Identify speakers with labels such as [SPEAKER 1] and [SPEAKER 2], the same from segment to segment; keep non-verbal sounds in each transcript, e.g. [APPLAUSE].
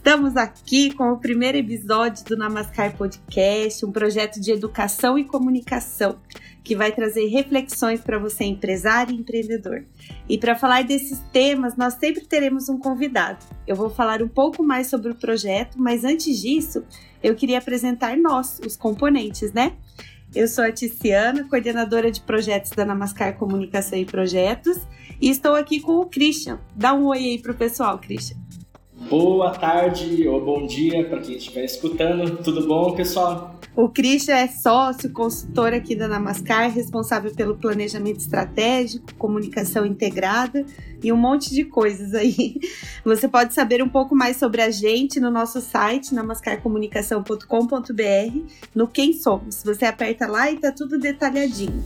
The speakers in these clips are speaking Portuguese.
[SPEAKER 1] Estamos aqui com o primeiro episódio do Namaskar Podcast, um projeto de educação e comunicação que vai trazer reflexões para você, empresário e empreendedor. E para falar desses temas, nós sempre teremos um convidado. Eu vou falar um pouco mais sobre o projeto, mas antes disso, eu queria apresentar nós, os componentes, né? Eu sou a Ticiana, coordenadora de projetos da Namaskar Comunicação e Projetos, e estou aqui com o Christian. Dá um oi aí pro pessoal, Christian.
[SPEAKER 2] Boa tarde ou bom dia para quem estiver escutando. Tudo bom, pessoal?
[SPEAKER 1] O Christian é sócio, consultor aqui da Namaskar, responsável pelo planejamento estratégico, comunicação integrada e um monte de coisas aí. [LAUGHS] Você pode saber um pouco mais sobre a gente no nosso site, namascarcomunicação.com.br, no Quem Somos. Você aperta lá e tá tudo detalhadinho.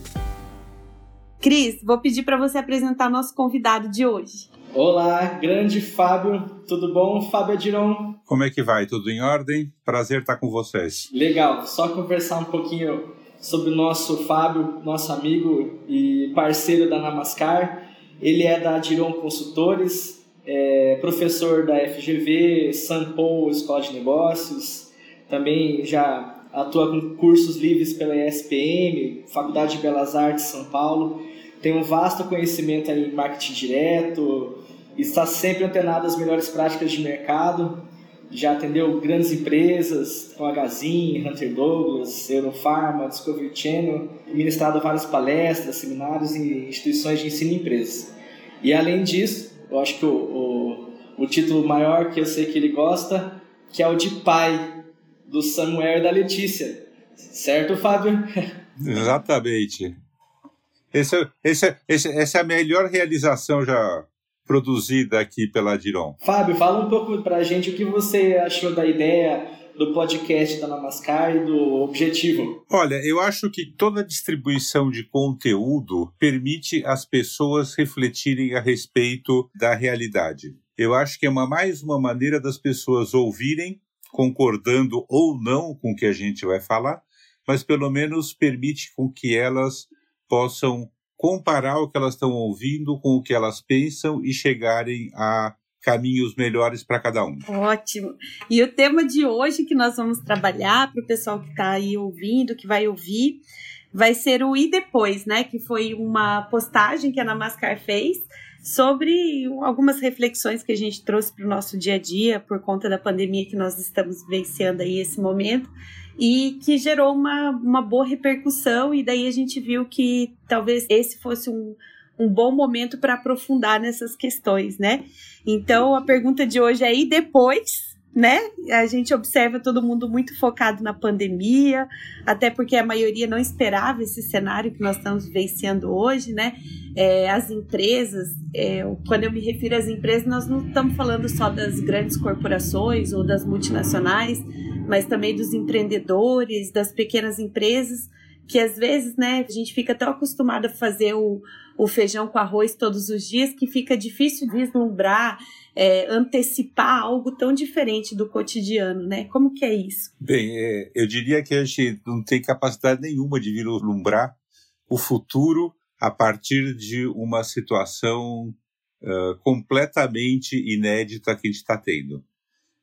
[SPEAKER 1] Cris, vou pedir para você apresentar nosso convidado de hoje.
[SPEAKER 2] Olá, grande Fábio, tudo bom? Fábio Adiron.
[SPEAKER 3] Como é que vai? Tudo em ordem? Prazer estar com vocês.
[SPEAKER 2] Legal, só conversar um pouquinho sobre o nosso Fábio, nosso amigo e parceiro da Namaskar. Ele é da Adiron Consultores, é professor da FGV, Paulo Escola de Negócios, também já atua com cursos livres pela ESPM, Faculdade de Belas Artes São Paulo tem um vasto conhecimento em marketing direto, está sempre antenado às melhores práticas de mercado, já atendeu grandes empresas, como a Gazin, Hunter Douglas, Eurofarma, Discovery Channel, ministrado várias palestras, seminários em instituições de ensino e empresas. E além disso, eu acho que o, o, o título maior que eu sei que ele gosta, que é o de pai do Samuel e da Letícia. Certo, Fábio? [LAUGHS]
[SPEAKER 3] Exatamente. Esse, esse, esse, essa é a melhor realização já produzida aqui pela Diron.
[SPEAKER 2] Fábio, fala um pouco para a gente o que você achou da ideia do podcast da Namaskar e do objetivo.
[SPEAKER 3] Olha, eu acho que toda distribuição de conteúdo permite as pessoas refletirem a respeito da realidade. Eu acho que é uma, mais uma maneira das pessoas ouvirem, concordando ou não com o que a gente vai falar, mas pelo menos permite com que elas possam comparar o que elas estão ouvindo com o que elas pensam e chegarem a caminhos melhores para cada um.
[SPEAKER 1] Ótimo. E o tema de hoje que nós vamos trabalhar para o pessoal que está aí ouvindo, que vai ouvir, vai ser o e depois, né? Que foi uma postagem que a Namascar fez sobre algumas reflexões que a gente trouxe para o nosso dia a dia por conta da pandemia que nós estamos vivenciando aí esse momento e que gerou uma, uma boa repercussão, e daí a gente viu que talvez esse fosse um, um bom momento para aprofundar nessas questões, né? Então a pergunta de hoje é: e depois? Né? A gente observa todo mundo muito focado na pandemia, até porque a maioria não esperava esse cenário que nós estamos vivenciando hoje, né? É, as empresas, é, quando eu me refiro às empresas, nós não estamos falando só das grandes corporações ou das multinacionais, mas também dos empreendedores, das pequenas empresas, que às vezes, né, a gente fica tão acostumado a fazer o, o feijão com arroz todos os dias que fica difícil vislumbrar, é, antecipar algo tão diferente do cotidiano, né? Como que é isso?
[SPEAKER 3] Bem, é, eu diria que a gente não tem capacidade nenhuma de vislumbrar o futuro a partir de uma situação uh, completamente inédita que a gente está tendo.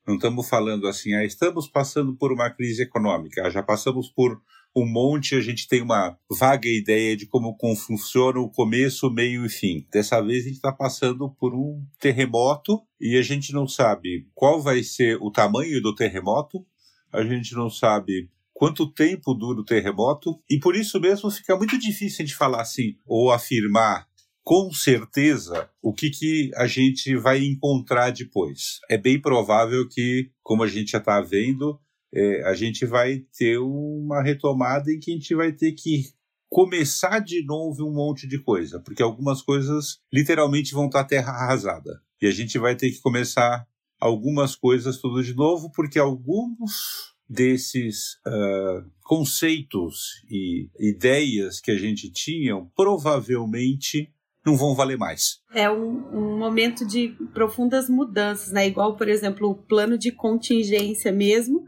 [SPEAKER 3] Não estamos falando assim, ah, estamos passando por uma crise econômica, já passamos por um monte, a gente tem uma vaga ideia de como, funciona o começo, meio e fim. Dessa vez a gente está passando por um terremoto e a gente não sabe qual vai ser o tamanho do terremoto, a gente não sabe quanto tempo dura o terremoto, e por isso mesmo fica muito difícil de falar assim, ou afirmar com certeza o que, que a gente vai encontrar depois. É bem provável que, como a gente já está vendo, é, a gente vai ter uma retomada em que a gente vai ter que começar de novo um monte de coisa, porque algumas coisas literalmente vão estar terra arrasada. E a gente vai ter que começar algumas coisas tudo de novo, porque alguns desses uh, conceitos e ideias que a gente tinha provavelmente não vão valer mais.
[SPEAKER 1] É um, um, momento de profundas mudanças, né? Igual, por exemplo, o plano de contingência mesmo.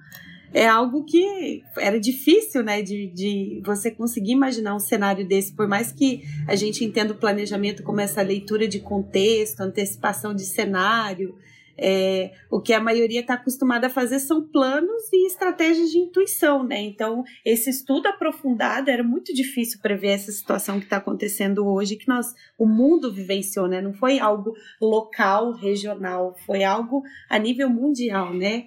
[SPEAKER 1] É algo que era difícil, né, de, de você conseguir imaginar um cenário desse, por mais que a gente entenda o planejamento como essa leitura de contexto, antecipação de cenário, é, o que a maioria está acostumada a fazer são planos e estratégias de intuição, né? Então, esse estudo aprofundado era muito difícil prever essa situação que está acontecendo hoje, que nós, o mundo vivenciou, né? Não foi algo local, regional, foi algo a nível mundial, né?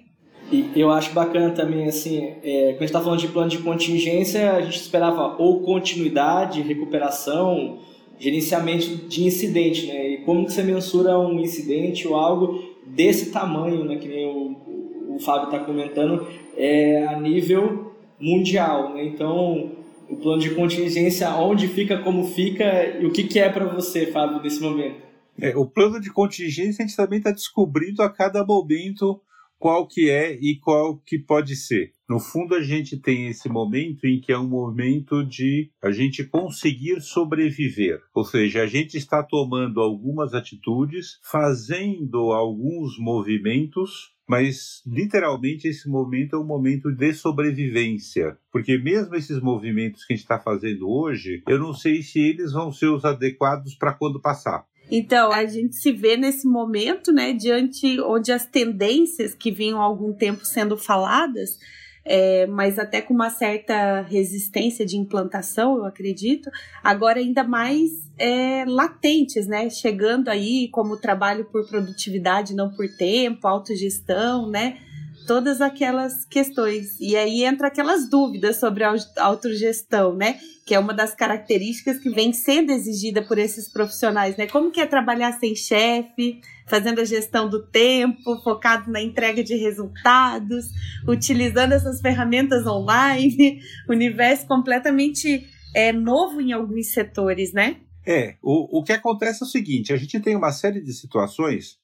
[SPEAKER 2] E eu acho bacana também, assim, é, quando a gente está falando de plano de contingência, a gente esperava ou continuidade, recuperação, gerenciamento de incidente, né? E como que você mensura um incidente ou algo desse tamanho, né? Que nem o, o Fábio está comentando, é, a nível mundial, né? Então, o plano de contingência, onde fica, como fica e o que, que é para você, Fábio, nesse momento?
[SPEAKER 3] É, o plano de contingência a gente também está descobrindo a cada momento qual que é e qual que pode ser. No fundo, a gente tem esse momento em que é um momento de a gente conseguir sobreviver. Ou seja, a gente está tomando algumas atitudes, fazendo alguns movimentos mas literalmente esse momento é um momento de sobrevivência, porque mesmo esses movimentos que a gente está fazendo hoje, eu não sei se eles vão ser os adequados para quando passar.
[SPEAKER 1] Então, a gente se vê nesse momento, né, diante onde as tendências que vinham há algum tempo sendo faladas, é, mas até com uma certa resistência de implantação, eu acredito, agora ainda mais é, latentes, né, chegando aí como trabalho por produtividade, não por tempo, autogestão, né, todas aquelas questões. E aí entra aquelas dúvidas sobre a autogestão, né? Que é uma das características que vem sendo exigida por esses profissionais, né? Como que é trabalhar sem chefe, fazendo a gestão do tempo, focado na entrega de resultados, utilizando essas ferramentas online, [LAUGHS] universo completamente é, novo em alguns setores, né?
[SPEAKER 3] É, o, o que acontece é o seguinte: a gente tem uma série de situações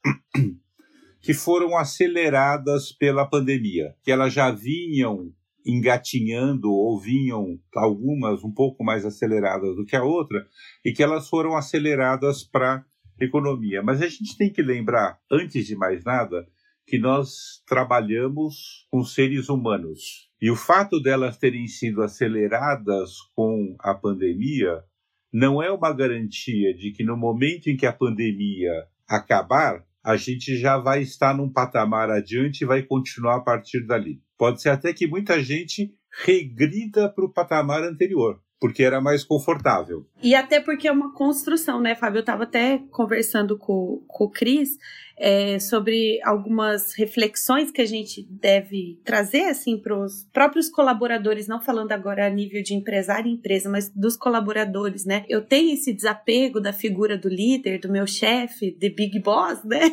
[SPEAKER 3] que foram aceleradas pela pandemia, que elas já vinham engatinhando ou vinham algumas um pouco mais aceleradas do que a outra e que elas foram aceleradas para economia. Mas a gente tem que lembrar, antes de mais nada, que nós trabalhamos com seres humanos. E o fato delas terem sido aceleradas com a pandemia não é uma garantia de que no momento em que a pandemia acabar, a gente já vai estar num patamar adiante e vai continuar a partir dali. Pode ser até que muita gente regrida para o patamar anterior, porque era mais confortável.
[SPEAKER 1] E até porque é uma construção, né, Fábio? Eu estava até conversando com, com o Cris é, sobre algumas reflexões que a gente deve trazer assim para os próprios colaboradores, não falando agora a nível de empresário e empresa, mas dos colaboradores, né? Eu tenho esse desapego da figura do líder, do meu chefe, de big boss, né?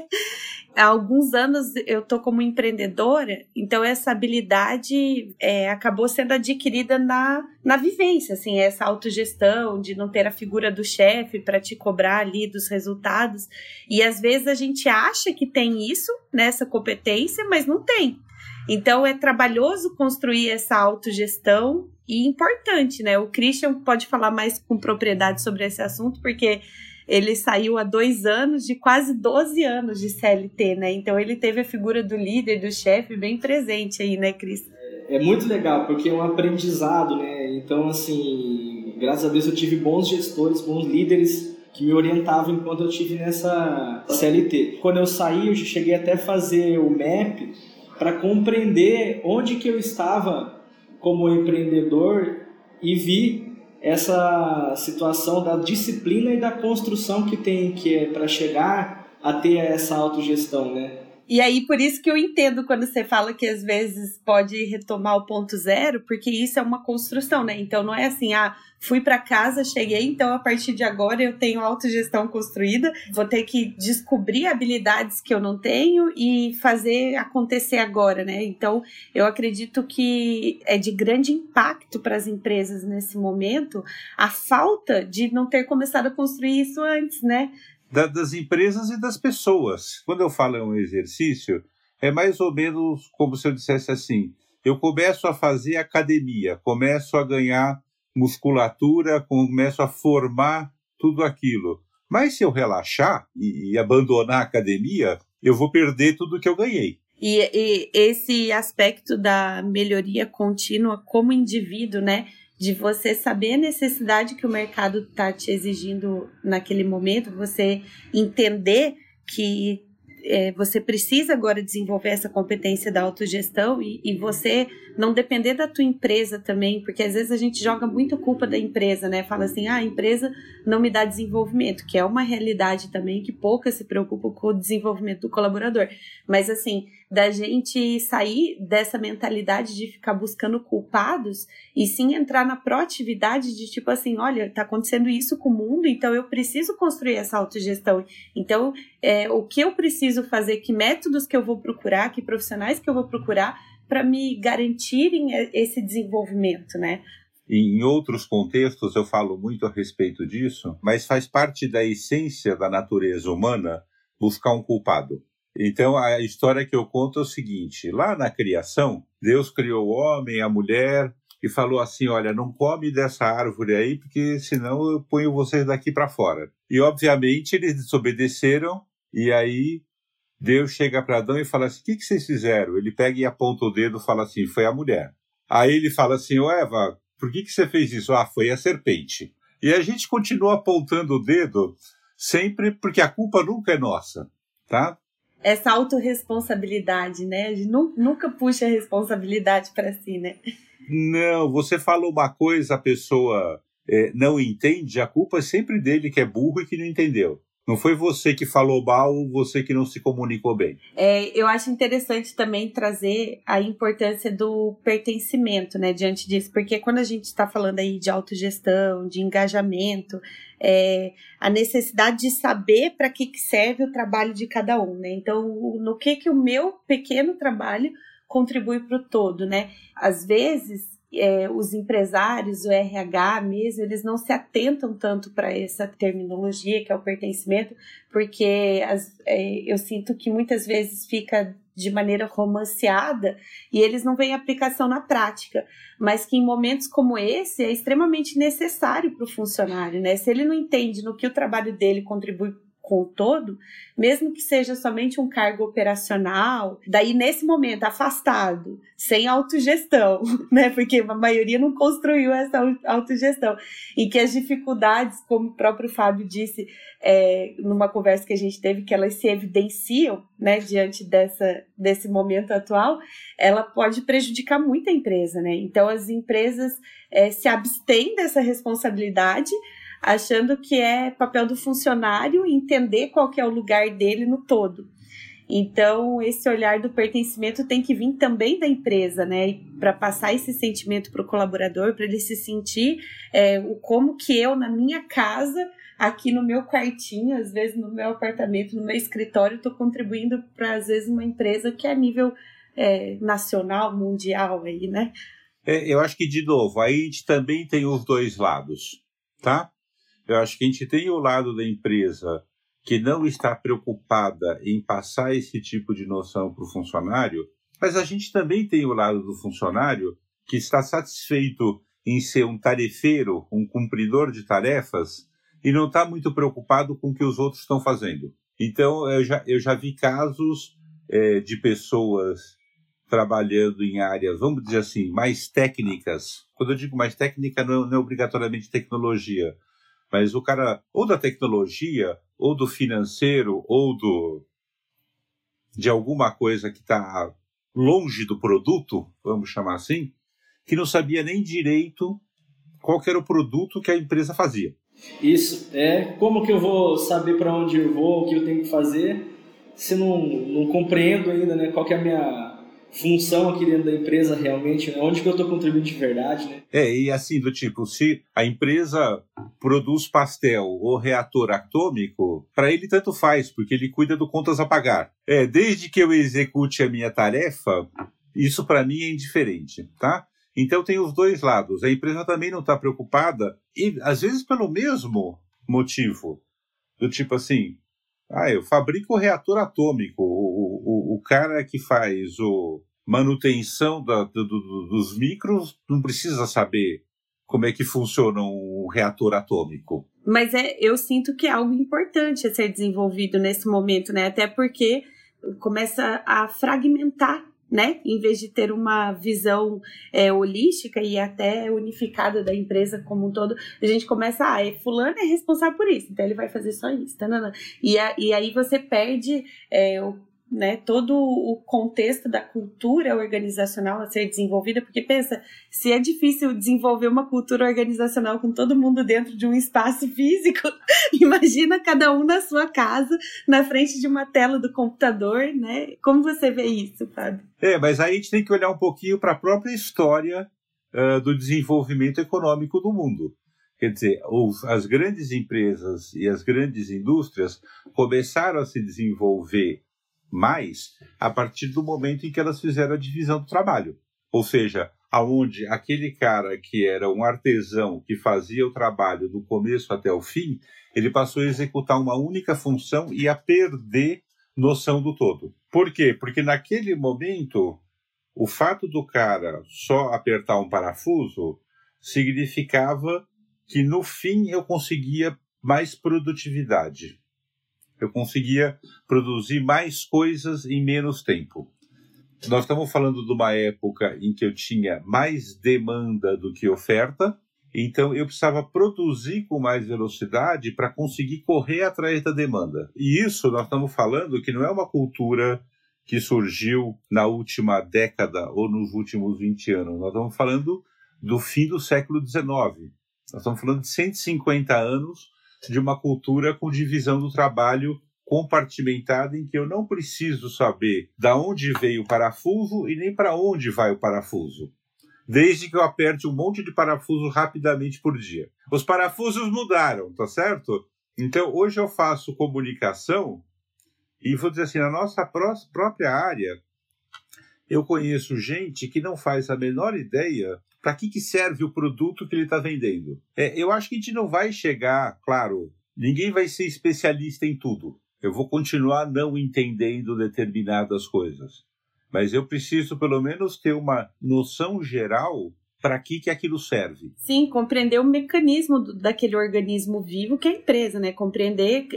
[SPEAKER 1] Há alguns anos eu tô como empreendedora, então essa habilidade é, acabou sendo adquirida na, na vivência, assim, essa autogestão de não ter a figura do chefe para te cobrar ali dos resultados. E às vezes a gente acha que tem isso, nessa né, competência, mas não tem. Então é trabalhoso construir essa autogestão e importante, né? O Christian pode falar mais com propriedade sobre esse assunto, porque ele saiu há dois anos de quase 12 anos de CLT, né? Então ele teve a figura do líder, do chefe bem presente aí, né, Cris?
[SPEAKER 2] É, é muito legal, porque é um aprendizado, né? Então, assim, graças a Deus eu tive bons gestores, bons líderes que me orientavam enquanto eu tive nessa CLT. Quando eu saí, eu cheguei até a fazer o MAP para compreender onde que eu estava como empreendedor e vi essa situação da disciplina e da construção que tem que é para chegar a ter essa autogestão, né?
[SPEAKER 1] E aí, por isso que eu entendo quando você fala que às vezes pode retomar o ponto zero, porque isso é uma construção, né? Então não é assim, ah, fui para casa, cheguei, então a partir de agora eu tenho autogestão construída, vou ter que descobrir habilidades que eu não tenho e fazer acontecer agora, né? Então eu acredito que é de grande impacto para as empresas nesse momento a falta de não ter começado a construir isso antes, né?
[SPEAKER 3] Da, das empresas e das pessoas. Quando eu falo em um exercício, é mais ou menos como se eu dissesse assim: eu começo a fazer academia, começo a ganhar musculatura, começo a formar tudo aquilo. Mas se eu relaxar e, e abandonar a academia, eu vou perder tudo que eu ganhei.
[SPEAKER 1] E, e, esse aspecto da melhoria contínua como indivíduo, né? De você saber a necessidade que o mercado está te exigindo naquele momento, você entender que é, você precisa agora desenvolver essa competência da autogestão e, e, você não depender da tua empresa também, porque às vezes a gente joga muito culpa da empresa, né? Fala assim, ah, a empresa não me dá desenvolvimento, que é uma realidade também que pouca se preocupa com o desenvolvimento do colaborador. Mas assim, da gente sair dessa mentalidade de ficar buscando culpados e sim entrar na proatividade de tipo assim, olha, tá acontecendo isso com o mundo, então eu preciso construir essa autogestão. Então, é, o que eu preciso fazer, que métodos que eu vou procurar, que profissionais que eu vou procurar para me garantirem esse desenvolvimento, né?
[SPEAKER 3] Em outros contextos eu falo muito a respeito disso, mas faz parte da essência da natureza humana buscar um culpado. Então a história que eu conto é o seguinte: lá na criação, Deus criou o homem, a mulher e falou assim: olha, não come dessa árvore aí, porque senão eu ponho vocês daqui para fora. E obviamente eles desobedeceram e aí Deus chega para Adão e fala assim: o que, que vocês fizeram? Ele pega e aponta o dedo e fala assim: foi a mulher. Aí ele fala assim: ô Eva, por que, que você fez isso? Ah, foi a serpente. E a gente continua apontando o dedo sempre porque a culpa nunca é nossa, tá?
[SPEAKER 1] Essa autorresponsabilidade, né? A gente nunca puxa a responsabilidade para si, né?
[SPEAKER 3] Não, você fala uma coisa, a pessoa é, não entende, a culpa é sempre dele que é burro e que não entendeu. Não foi você que falou mal ou você que não se comunicou bem.
[SPEAKER 1] É, eu acho interessante também trazer a importância do pertencimento, né, diante disso, porque quando a gente está falando aí de autogestão, de engajamento, é, a necessidade de saber para que, que serve o trabalho de cada um, né? Então, no que que o meu pequeno trabalho contribui para o todo, né? Às vezes é, os empresários, o RH mesmo, eles não se atentam tanto para essa terminologia que é o pertencimento, porque as, é, eu sinto que muitas vezes fica de maneira romanceada e eles não veem aplicação na prática, mas que em momentos como esse é extremamente necessário para o funcionário, né? Se ele não entende no que o trabalho dele contribui com todo, mesmo que seja somente um cargo operacional, daí nesse momento afastado, sem autogestão, [LAUGHS] né? Porque a maioria não construiu essa autogestão. E que as dificuldades, como o próprio Fábio disse é, numa conversa que a gente teve, que elas se evidenciam, né, diante dessa, desse momento atual, ela pode prejudicar muito a empresa, né? Então as empresas é, se abstêm dessa responsabilidade achando que é papel do funcionário entender qual que é o lugar dele no todo. Então, esse olhar do pertencimento tem que vir também da empresa, né? Para passar esse sentimento para o colaborador, para ele se sentir é, o como que eu, na minha casa, aqui no meu quartinho, às vezes no meu apartamento, no meu escritório, estou contribuindo para, às vezes, uma empresa que é a nível é, nacional, mundial aí, né?
[SPEAKER 3] É, eu acho que, de novo, aí a gente também tem os dois lados, tá? Eu acho que a gente tem o lado da empresa que não está preocupada em passar esse tipo de noção para o funcionário, mas a gente também tem o lado do funcionário que está satisfeito em ser um tarefeiro, um cumpridor de tarefas e não está muito preocupado com o que os outros estão fazendo. Então, eu já, eu já vi casos é, de pessoas trabalhando em áreas, vamos dizer assim, mais técnicas. Quando eu digo mais técnica, não, não é obrigatoriamente tecnologia, mas o cara, ou da tecnologia, ou do financeiro, ou do de alguma coisa que está longe do produto, vamos chamar assim, que não sabia nem direito qual era o produto que a empresa fazia.
[SPEAKER 2] Isso, é como que eu vou saber para onde eu vou, o que eu tenho que fazer, se não, não compreendo ainda né, qual é a minha função aqui dentro da empresa realmente, né? onde que eu estou contribuindo de verdade, né?
[SPEAKER 3] É, e assim, do tipo, se a empresa produz pastel ou reator atômico, para ele tanto faz, porque ele cuida do contas a pagar. É, desde que eu execute a minha tarefa, isso para mim é indiferente, tá? Então tem os dois lados. A empresa também não está preocupada, e às vezes pelo mesmo motivo. Do tipo assim, ah, eu fabrico o reator atômico. O, cara que faz o manutenção da, do, do, dos micros não precisa saber como é que funciona um reator atômico.
[SPEAKER 1] Mas é, eu sinto que é algo importante a ser desenvolvido nesse momento, né? Até porque começa a fragmentar né? Em vez de ter uma visão é, holística e até unificada da empresa como um todo, a gente começa, ah, é, fulano é responsável por isso, então ele vai fazer só isso. Tá, não, não. E, a, e aí você perde é, o né, todo o contexto da cultura organizacional a ser desenvolvida, porque pensa, se é difícil desenvolver uma cultura organizacional com todo mundo dentro de um espaço físico, [LAUGHS] imagina cada um na sua casa, na frente de uma tela do computador, né? Como você vê isso, Fábio?
[SPEAKER 3] É, mas aí a gente tem que olhar um pouquinho para a própria história uh, do desenvolvimento econômico do mundo. Quer dizer, os, as grandes empresas e as grandes indústrias começaram a se desenvolver mais a partir do momento em que elas fizeram a divisão do trabalho. Ou seja, aonde aquele cara que era um artesão que fazia o trabalho do começo até o fim, ele passou a executar uma única função e a perder noção do todo. Por quê? Porque naquele momento, o fato do cara só apertar um parafuso significava que no fim eu conseguia mais produtividade eu conseguia produzir mais coisas em menos tempo. Nós estamos falando de uma época em que eu tinha mais demanda do que oferta, então eu precisava produzir com mais velocidade para conseguir correr atrás da demanda. E isso nós estamos falando que não é uma cultura que surgiu na última década ou nos últimos 20 anos. Nós estamos falando do fim do século XIX. Nós estamos falando de 150 anos de uma cultura com divisão do trabalho compartimentada em que eu não preciso saber da onde veio o parafuso e nem para onde vai o parafuso, desde que eu aperte um monte de parafuso rapidamente por dia. Os parafusos mudaram, tá certo? Então hoje eu faço comunicação e vou dizer assim, na nossa própria área, eu conheço gente que não faz a menor ideia para que, que serve o produto que ele está vendendo. É, eu acho que a gente não vai chegar, claro, ninguém vai ser especialista em tudo. Eu vou continuar não entendendo determinadas coisas. Mas eu preciso, pelo menos, ter uma noção geral para que, que aquilo serve.
[SPEAKER 1] Sim, compreender o mecanismo do, daquele organismo vivo que é a empresa, né? Compreender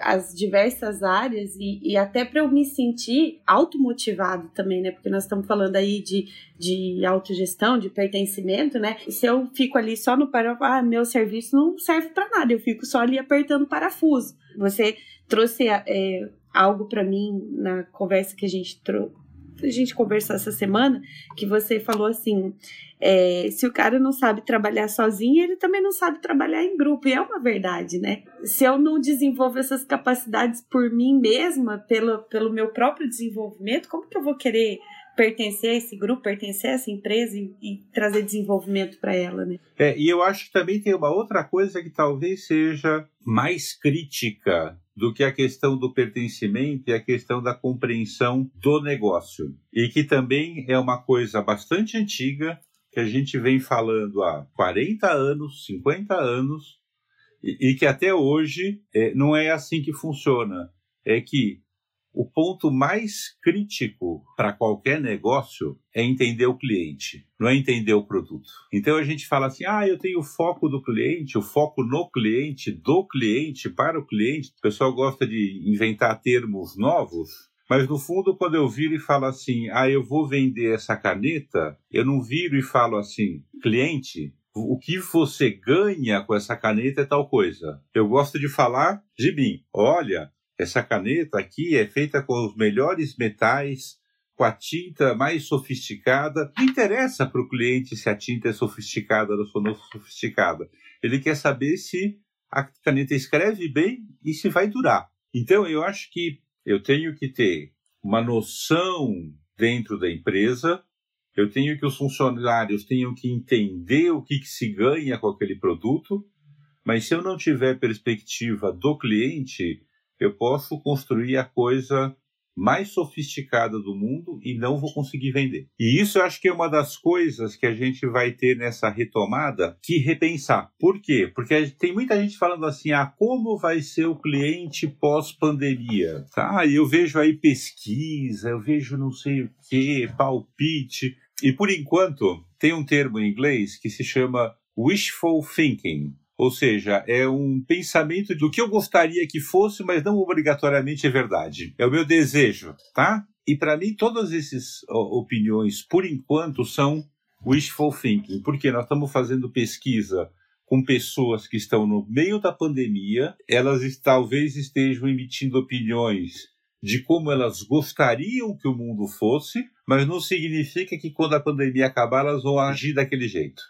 [SPEAKER 1] as diversas áreas e, e até para eu me sentir automotivado também, né? Porque nós estamos falando aí de, de autogestão, de pertencimento, né? Se eu fico ali só no parafuso, ah, meu serviço não serve para nada, eu fico só ali apertando parafuso. Você trouxe é, algo para mim na conversa que a gente trouxe a gente conversou essa semana, que você falou assim: é, se o cara não sabe trabalhar sozinho, ele também não sabe trabalhar em grupo. E é uma verdade, né? Se eu não desenvolvo essas capacidades por mim mesma, pelo, pelo meu próprio desenvolvimento, como que eu vou querer pertencer a esse grupo, pertencer a essa empresa e, e trazer desenvolvimento para ela, né?
[SPEAKER 3] É, e eu acho que também tem uma outra coisa que talvez seja mais crítica do que a questão do pertencimento e a questão da compreensão do negócio. E que também é uma coisa bastante antiga, que a gente vem falando há 40 anos, 50 anos, e, e que até hoje é, não é assim que funciona. É que o ponto mais crítico para qualquer negócio é entender o cliente, não é entender o produto. Então a gente fala assim: ah, eu tenho o foco do cliente, o foco no cliente, do cliente, para o cliente. O pessoal gosta de inventar termos novos. Mas no fundo, quando eu viro e falo assim, ah, eu vou vender essa caneta, eu não viro e falo assim, cliente, o que você ganha com essa caneta é tal coisa. Eu gosto de falar de mim. Olha, essa caneta aqui é feita com os melhores metais, com a tinta mais sofisticada. Não interessa para o cliente se a tinta é sofisticada ou não sofisticada. Ele quer saber se a caneta escreve bem e se vai durar. Então, eu acho que eu tenho que ter uma noção dentro da empresa, eu tenho que os funcionários tenham que entender o que, que se ganha com aquele produto, mas se eu não tiver perspectiva do cliente, eu posso construir a coisa mais sofisticada do mundo e não vou conseguir vender. E isso eu acho que é uma das coisas que a gente vai ter nessa retomada que repensar. Por quê? Porque tem muita gente falando assim: ah, como vai ser o cliente pós-pandemia? Tá? Eu vejo aí pesquisa, eu vejo não sei o que, palpite. E por enquanto, tem um termo em inglês que se chama wishful thinking. Ou seja, é um pensamento do que eu gostaria que fosse, mas não obrigatoriamente é verdade. É o meu desejo, tá? E para mim, todas essas opiniões, por enquanto, são wishful thinking, porque nós estamos fazendo pesquisa com pessoas que estão no meio da pandemia, elas talvez estejam emitindo opiniões de como elas gostariam que o mundo fosse, mas não significa que quando a pandemia acabar elas vão agir daquele jeito.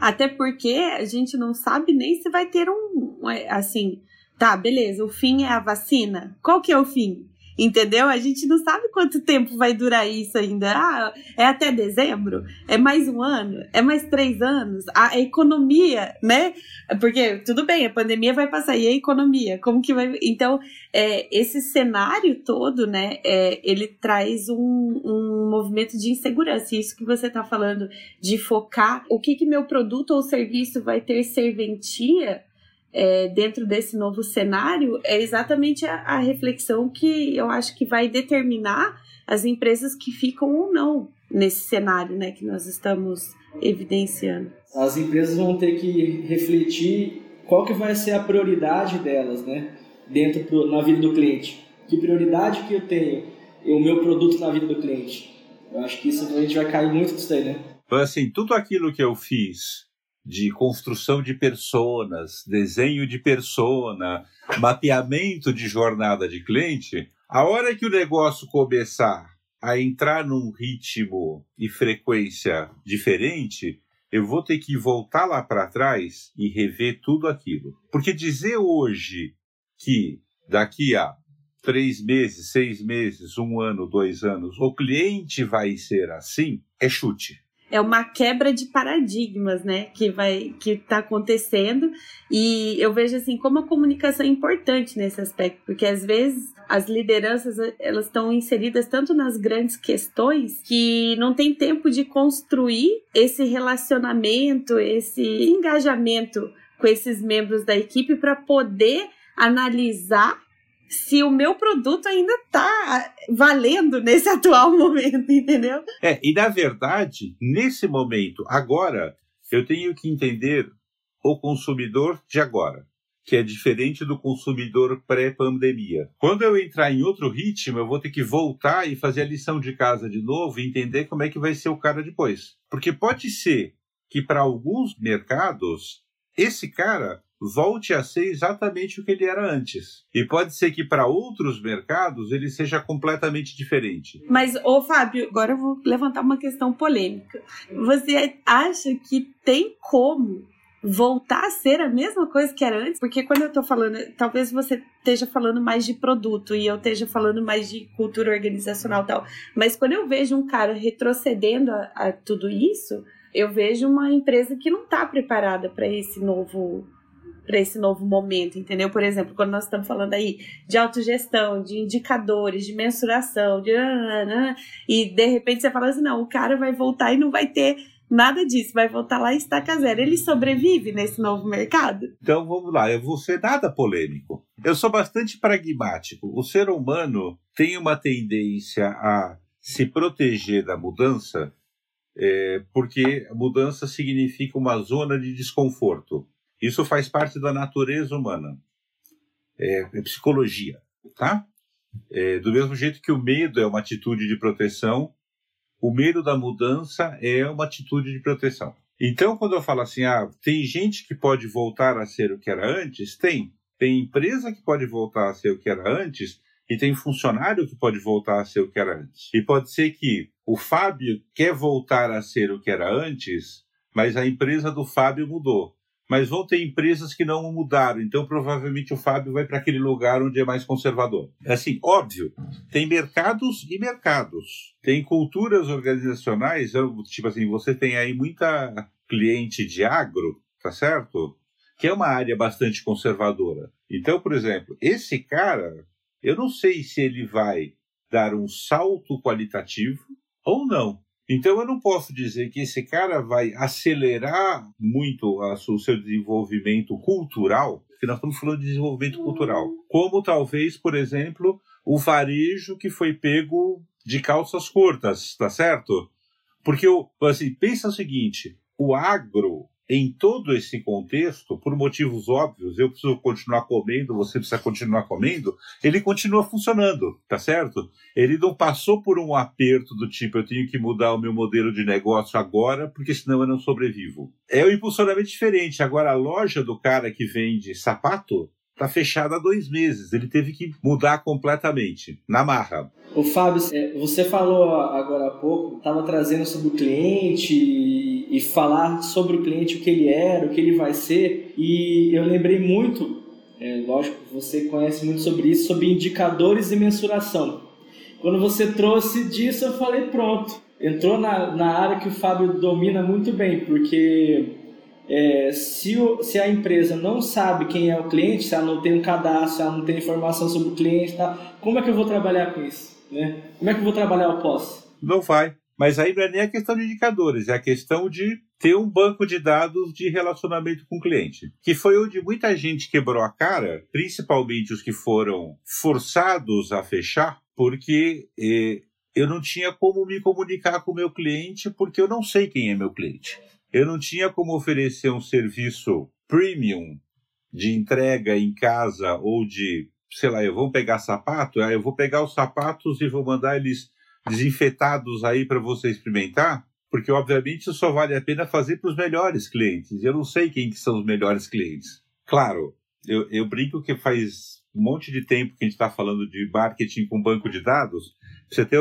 [SPEAKER 1] Até porque a gente não sabe nem se vai ter um, assim, tá, beleza, o fim é a vacina. Qual que é o fim? Entendeu? A gente não sabe quanto tempo vai durar isso ainda. Ah, é até dezembro? É mais um ano? É mais três anos? A economia, né? Porque tudo bem, a pandemia vai passar. E a economia? Como que vai. Então, é, esse cenário todo, né? É, ele traz um, um movimento de insegurança. Isso que você está falando, de focar o que, que meu produto ou serviço vai ter serventia é, dentro desse novo cenário é exatamente a, a, reflexão que eu acho que vai determinar as empresas que ficam ou não nesse cenário né, que nós estamos evidenciando.
[SPEAKER 2] As empresas vão ter que refletir qual que vai ser a prioridade delas né, dentro pro, na vida do cliente. Que prioridade que eu tenho o meu produto na vida do cliente? Eu acho que isso a gente vai cair muito disso aí, né?
[SPEAKER 3] Então, assim, tudo aquilo que eu fiz de construção de personas, desenho de persona, mapeamento de jornada de cliente, a hora que o negócio começar a entrar num ritmo e frequência diferente, eu vou ter que voltar lá para trás e rever tudo aquilo. Porque dizer hoje que daqui a três meses, seis meses, um ano, dois anos, o cliente vai ser assim, é chute
[SPEAKER 1] é uma quebra de paradigmas, né, que vai que está acontecendo. E eu vejo assim como a comunicação é importante nesse aspecto, porque às vezes as lideranças elas estão inseridas tanto nas grandes questões que não tem tempo de construir esse relacionamento, esse engajamento com esses membros da equipe para poder analisar se o meu produto ainda está valendo nesse [LAUGHS] atual momento, entendeu?
[SPEAKER 3] É, e na verdade, nesse momento, agora, eu tenho que entender o consumidor de agora, que é diferente do consumidor pré-pandemia. Quando eu entrar em outro ritmo, eu vou ter que voltar e fazer a lição de casa de novo e entender como é que vai ser o cara depois. Porque pode ser que para alguns mercados, esse cara volte a ser exatamente o que ele era antes. E pode ser que para outros mercados ele seja completamente diferente.
[SPEAKER 1] Mas, ô Fábio, agora eu vou levantar uma questão polêmica. Você acha que tem como voltar a ser a mesma coisa que era antes? Porque quando eu tô falando, talvez você esteja falando mais de produto e eu esteja falando mais de cultura organizacional e tal, mas quando eu vejo um cara retrocedendo a, a tudo isso, eu vejo uma empresa que não está preparada para esse novo para esse novo momento, entendeu? Por exemplo, quando nós estamos falando aí de autogestão, de indicadores, de mensuração, de e de repente você fala assim, não, o cara vai voltar e não vai ter nada disso, vai voltar lá e estaca zero. Ele sobrevive nesse novo mercado?
[SPEAKER 3] Então vamos lá, eu vou ser nada polêmico. Eu sou bastante pragmático. O ser humano tem uma tendência a se proteger da mudança, é, porque mudança significa uma zona de desconforto. Isso faz parte da natureza humana. É, é psicologia, tá? É, do mesmo jeito que o medo é uma atitude de proteção, o medo da mudança é uma atitude de proteção. Então, quando eu falo assim, ah, tem gente que pode voltar a ser o que era antes, tem. Tem empresa que pode voltar a ser o que era antes e tem funcionário que pode voltar a ser o que era antes. E pode ser que o Fábio quer voltar a ser o que era antes, mas a empresa do Fábio mudou mas vão ter empresas que não mudaram. Então, provavelmente, o Fábio vai para aquele lugar onde é mais conservador. Assim, óbvio, tem mercados e mercados. Tem culturas organizacionais, tipo assim, você tem aí muita cliente de agro, tá certo? Que é uma área bastante conservadora. Então, por exemplo, esse cara, eu não sei se ele vai dar um salto qualitativo ou não. Então eu não posso dizer que esse cara vai acelerar muito o seu desenvolvimento cultural, porque nós estamos falando de desenvolvimento cultural. Como talvez, por exemplo, o varejo que foi pego de calças curtas, tá certo? Porque assim, pensa o seguinte, o agro em todo esse contexto, por motivos óbvios, eu preciso continuar comendo, você precisa continuar comendo, ele continua funcionando, tá certo? Ele não passou por um aperto do tipo, eu tenho que mudar o meu modelo de negócio agora, porque senão eu não sobrevivo. É um impulsionamento diferente. Agora, a loja do cara que vende sapato, está fechada há dois meses. Ele teve que mudar completamente, na marra.
[SPEAKER 2] O Fábio, você falou agora há pouco, estava trazendo sobre o cliente e, falar sobre o cliente, o que ele era, o que ele vai ser. E eu lembrei muito, é, lógico, você conhece muito sobre isso, sobre indicadores e mensuração. Quando você trouxe disso, eu falei, pronto. Entrou na, na área que o Fábio domina muito bem, porque é, se, o, se a empresa não sabe quem é o cliente, se ela não tem um cadastro, se ela não tem informação sobre o cliente, tá, como é que eu vou trabalhar com isso? Né? Como é que eu vou trabalhar o pós?
[SPEAKER 3] Não vai. Mas aí não é nem a questão de indicadores, é a questão de ter um banco de dados de relacionamento com o cliente. Que foi onde muita gente quebrou a cara, principalmente os que foram forçados a fechar, porque eh, eu não tinha como me comunicar com o meu cliente, porque eu não sei quem é meu cliente eu não tinha como oferecer um serviço premium de entrega em casa ou de, sei lá, eu vou pegar sapato, eu vou pegar os sapatos e vou mandar eles desinfetados aí para você experimentar, porque obviamente isso só vale a pena fazer para os melhores clientes. Eu não sei quem que são os melhores clientes. Claro, eu, eu brinco que faz um monte de tempo que a gente está falando de marketing com banco de dados. Você tem,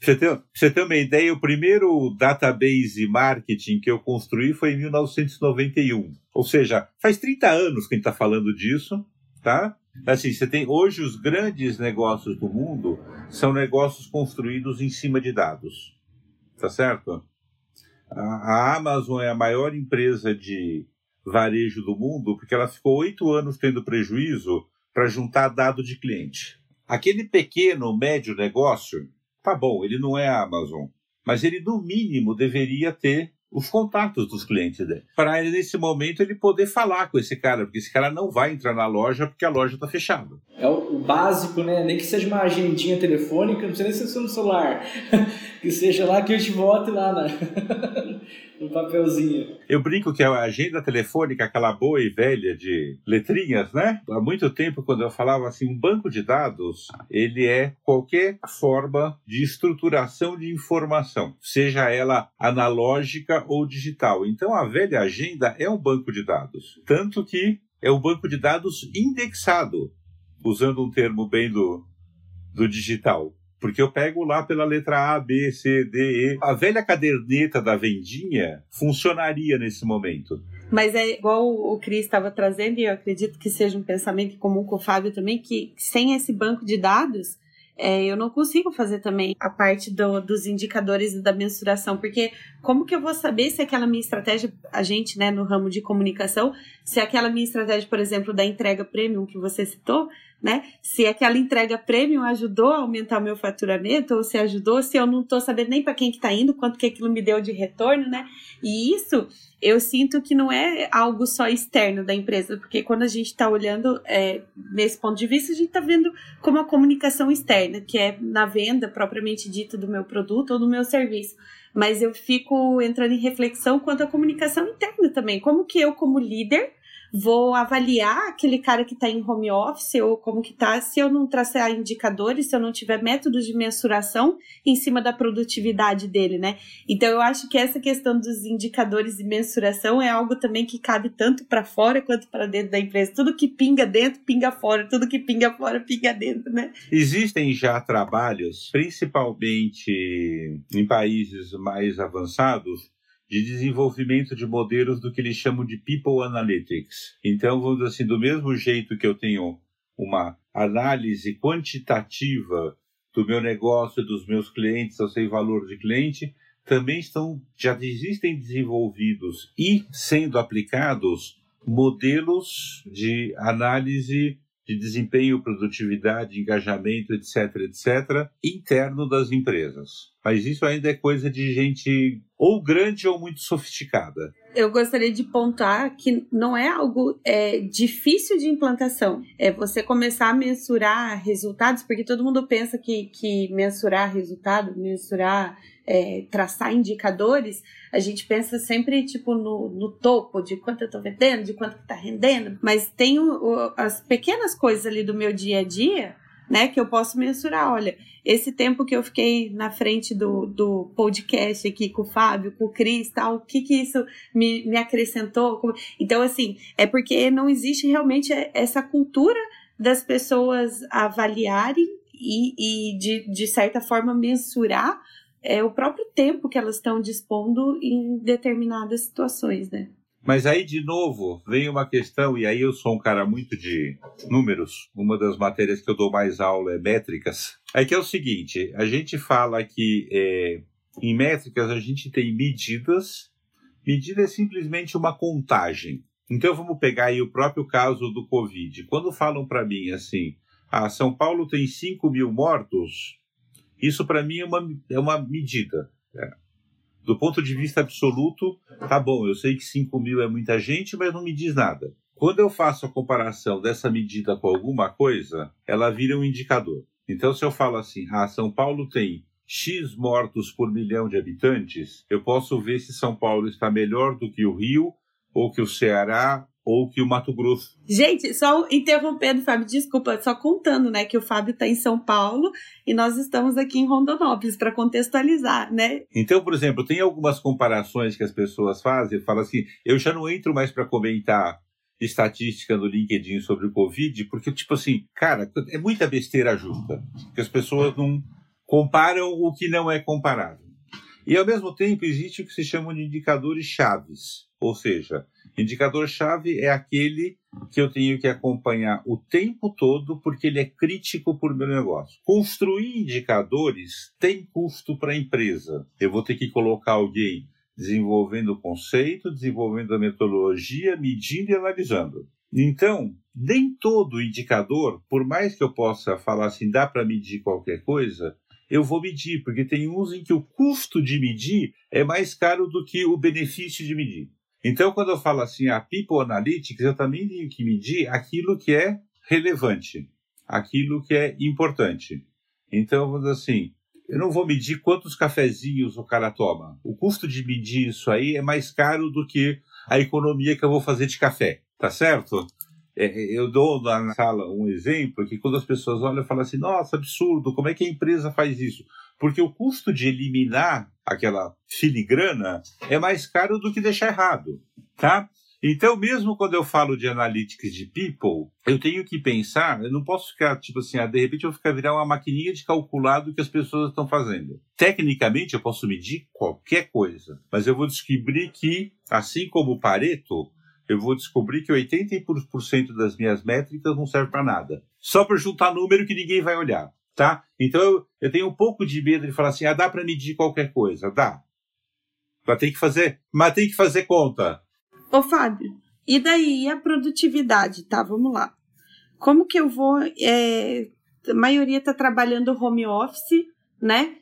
[SPEAKER 3] você ter, você ter uma ideia, o primeiro database marketing que eu construí foi em 1991. Ou seja, faz 30 anos que a gente está falando disso, tá? Assim, você tem hoje os grandes negócios do mundo são negócios construídos em cima de dados, tá certo? A, Amazon é a maior empresa de varejo do mundo porque ela ficou oito anos tendo prejuízo para juntar dado de cliente. Aquele pequeno, médio negócio Tá bom, ele não é a Amazon, mas ele no mínimo deveria ter os contatos dos clientes dele. Para ele, nesse momento, ele poder falar com esse cara, porque esse cara não vai entrar na loja porque a loja está fechada.
[SPEAKER 2] É o, básico, né? Nem que seja uma agendinha telefônica, não precisa nem ser no celular. [LAUGHS] que seja lá que eu te vote lá na... [LAUGHS] no papelzinho.
[SPEAKER 3] Eu brinco que a agenda telefônica, aquela boa e velha de letrinhas, né? Há muito tempo, quando eu falava assim, um banco de dados, ele é qualquer forma de estruturação de informação, seja ela analógica ou digital. Então, a velha agenda é um banco de dados. Tanto que é um banco de dados indexado, usando um termo bem do, do digital. Porque eu pego lá pela letra A, B, C, D, E. A velha caderneta da vendinha funcionaria nesse momento.
[SPEAKER 1] Mas é igual o Cris estava trazendo, e eu acredito que seja um pensamento comum com o Fábio também, que sem esse banco de dados, é, eu não consigo fazer também a parte do, dos indicadores e da mensuração, porque como que eu vou saber se aquela minha estratégia, a gente, né, no ramo de comunicação, se aquela minha estratégia, por exemplo, da entrega premium que você citou, né? Se aquela entrega premium ajudou a aumentar o meu faturamento, ou se ajudou, se eu não estou sabendo nem para quem que está indo, quanto que aquilo me deu de retorno, né? E isso eu sinto que não é algo só externo da empresa, porque quando a gente está olhando é, nesse ponto de vista, a gente está vendo como a comunicação externa, que é na venda propriamente dita do meu produto ou do meu serviço. Mas eu fico entrando em reflexão quanto à comunicação interna também. Como que eu, como líder, vou avaliar aquele cara que está em home office ou como que está, se eu não traçar indicadores, se eu não tiver métodos de mensuração em cima da produtividade dele, né? Então eu acho que essa questão dos indicadores e mensuração é algo também que cabe tanto para fora quanto para dentro da empresa. Tudo que pinga dentro, pinga fora, tudo que pinga fora, pinga dentro, né?
[SPEAKER 3] Existem já trabalhos, principalmente em países mais avançados, de desenvolvimento de modelos do que eles chamam de People Analytics. Então, vamos dizer assim, do mesmo jeito que eu tenho uma análise quantitativa do meu negócio, dos meus clientes, eu sei valor de cliente, também estão já existem desenvolvidos e sendo aplicados modelos de análise de desempenho, produtividade, engajamento, etc., etc., interno das empresas. Mas isso ainda é coisa de gente ou grande ou muito sofisticada.
[SPEAKER 1] Eu gostaria de pontuar que não é algo é, difícil de implantação. É você começar a mensurar resultados, porque todo mundo pensa que, que mensurar resultado, mensurar é, traçar indicadores, a gente pensa sempre tipo no, no topo de quanto eu estou vendendo, de quanto está rendendo, mas tem o, o, as pequenas coisas ali do meu dia a dia, né, que eu posso mensurar. Olha, esse tempo que eu fiquei na frente do, do podcast aqui com o Fábio, com o Cris, tal, o que que isso me, me acrescentou? Então, assim, é porque não existe realmente essa cultura das pessoas avaliarem e, e de, de certa forma, mensurar é, o próprio tempo que elas estão dispondo em determinadas situações, né?
[SPEAKER 3] Mas aí, de novo, vem uma questão, e aí eu sou um cara muito de números, uma das matérias que eu dou mais aula é métricas. É que é o seguinte: a gente fala que é, em métricas a gente tem medidas, medida é simplesmente uma contagem. Então vamos pegar aí o próprio caso do Covid. Quando falam para mim assim, ah, São Paulo tem 5 mil mortos, isso para mim é uma, é uma medida. É. Do ponto de vista absoluto, tá bom, eu sei que 5 mil é muita gente, mas não me diz nada. Quando eu faço a comparação dessa medida com alguma coisa, ela vira um indicador. Então, se eu falo assim, ah, São Paulo tem X mortos por milhão de habitantes, eu posso ver se São Paulo está melhor do que o Rio, ou que o Ceará, ou que o Mato Grosso.
[SPEAKER 1] Gente, só interrompendo, Fábio, desculpa, só contando, né, que o Fábio está em São Paulo e nós estamos aqui em Rondonópolis para contextualizar, né?
[SPEAKER 3] Então, por exemplo, tem algumas comparações que as pessoas fazem, falam assim, eu já não entro mais para comentar estatística no LinkedIn sobre o Covid, porque, tipo assim, cara, é muita besteira junta, que as pessoas não comparam o que não é comparável. E, ao mesmo tempo, existe o que se chama de indicadores chaves, ou seja, indicador-chave é aquele que eu tenho que acompanhar o tempo todo porque ele é crítico para o meu negócio. Construir indicadores tem custo para a empresa. Eu vou ter que colocar alguém desenvolvendo o conceito, desenvolvendo a metodologia, medindo e analisando. Então, nem todo indicador, por mais que eu possa falar assim, dá para medir qualquer coisa, eu vou medir, porque tem uns em que o custo de medir é mais caro do que o benefício de medir. Então, quando eu falo assim, a People Analytics, eu também tenho que medir aquilo que é relevante, aquilo que é importante. Então, vamos assim, eu não vou medir quantos cafezinhos o cara toma. O custo de medir isso aí é mais caro do que a economia que eu vou fazer de café, tá certo? É, eu dou na sala um exemplo que quando as pessoas olham falam assim, nossa, absurdo, como é que a empresa faz isso? Porque o custo de eliminar aquela filigrana é mais caro do que deixar errado, tá? Então, mesmo quando eu falo de analytics de people, eu tenho que pensar, eu não posso ficar tipo assim, ah, de repente eu vou ficar virar uma maquininha de calcular do que as pessoas estão fazendo. Tecnicamente, eu posso medir qualquer coisa, mas eu vou descobrir que, assim como o Pareto, eu vou descobrir que 80% das minhas métricas não servem para nada. Só para juntar número que ninguém vai olhar tá? Então eu, eu tenho um pouco de medo de falar assim, ah, dá para medir qualquer coisa, dá. Mas tem que fazer, mas tem que fazer conta.
[SPEAKER 1] Ô Fábio, e daí a produtividade, tá? Vamos lá. Como que eu vou? É, a maioria está trabalhando home office, né?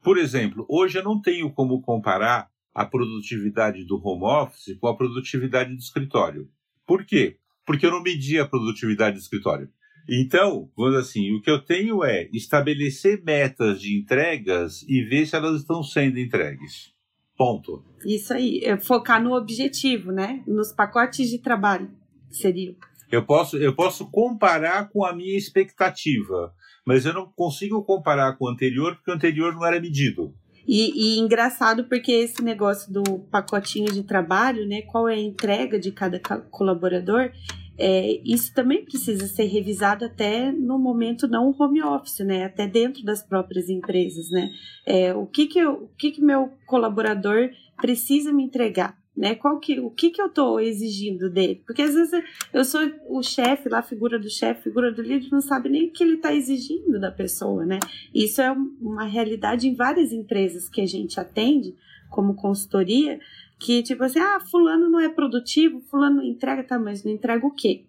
[SPEAKER 3] Por exemplo, hoje eu não tenho como comparar a produtividade do home office com a produtividade do escritório. Por quê? Porque eu não medi a produtividade do escritório. Então, vamos assim, o que eu tenho é estabelecer metas de entregas e ver se elas estão sendo entregues. Ponto.
[SPEAKER 1] Isso aí, é focar no objetivo, né? Nos pacotes de trabalho, seria.
[SPEAKER 3] Eu posso, eu posso comparar com a minha expectativa, mas eu não consigo comparar com o anterior, porque o anterior não era medido.
[SPEAKER 1] E, e, engraçado porque esse negócio do pacotinho de trabalho, né? Qual é a entrega de cada colaborador? É, isso também precisa ser revisado até no momento não home office, né? Até dentro das próprias empresas, né? É, o que que, eu, o que que meu colaborador precisa me entregar? Né? Qual que, o que, que eu estou exigindo dele? Porque às vezes eu sou o chefe, lá, figura do chefe, figura do líder, não sabe nem o que ele está exigindo da pessoa, né? Isso é uma realidade em várias empresas que a gente atende como consultoria, que tipo assim, ah, fulano não é produtivo, fulano entrega, tá, mas não entrega o quê?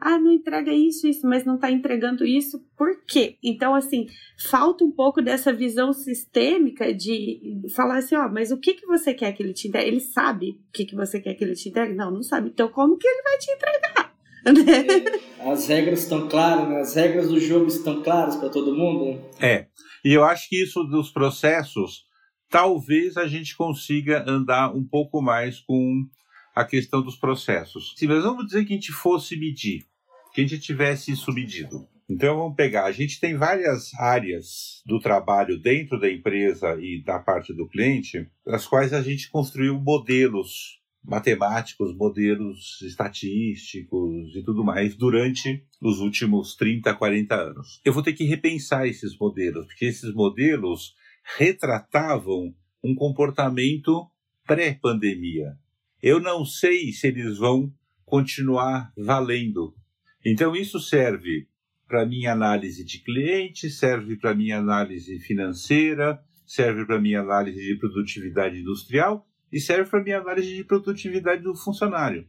[SPEAKER 1] Ah, não entrega isso, isso, mas não está entregando isso, por quê? Então, assim, falta um pouco dessa visão sistêmica de falar assim, ó, mas o que, que você quer que ele te entregue? Ele sabe o que, que você quer que ele te entregue? Não, não sabe. Então, como que ele vai te entregar? [LAUGHS]
[SPEAKER 2] É, as regras estão claras, né? As regras do jogo estão claras para todo mundo?
[SPEAKER 3] É, e eu acho que isso dos processos talvez a gente consiga andar um pouco mais com a questão dos processos. Se nós vamos dizer que a gente fosse medir, que a gente tivesse isso medido. Então vamos pegar, a gente tem várias áreas do trabalho dentro da empresa e da parte do cliente, as quais a gente construiu modelos matemáticos, modelos estatísticos e tudo mais durante os últimos 30, 40 anos. Eu vou ter que repensar esses modelos, porque esses modelos retratavam um comportamento pré-pandemia. Eu não sei se eles vão continuar valendo. Então, isso serve para minha análise de cliente, serve para minha análise financeira, serve para minha análise de produtividade industrial e serve para minha análise de produtividade do funcionário.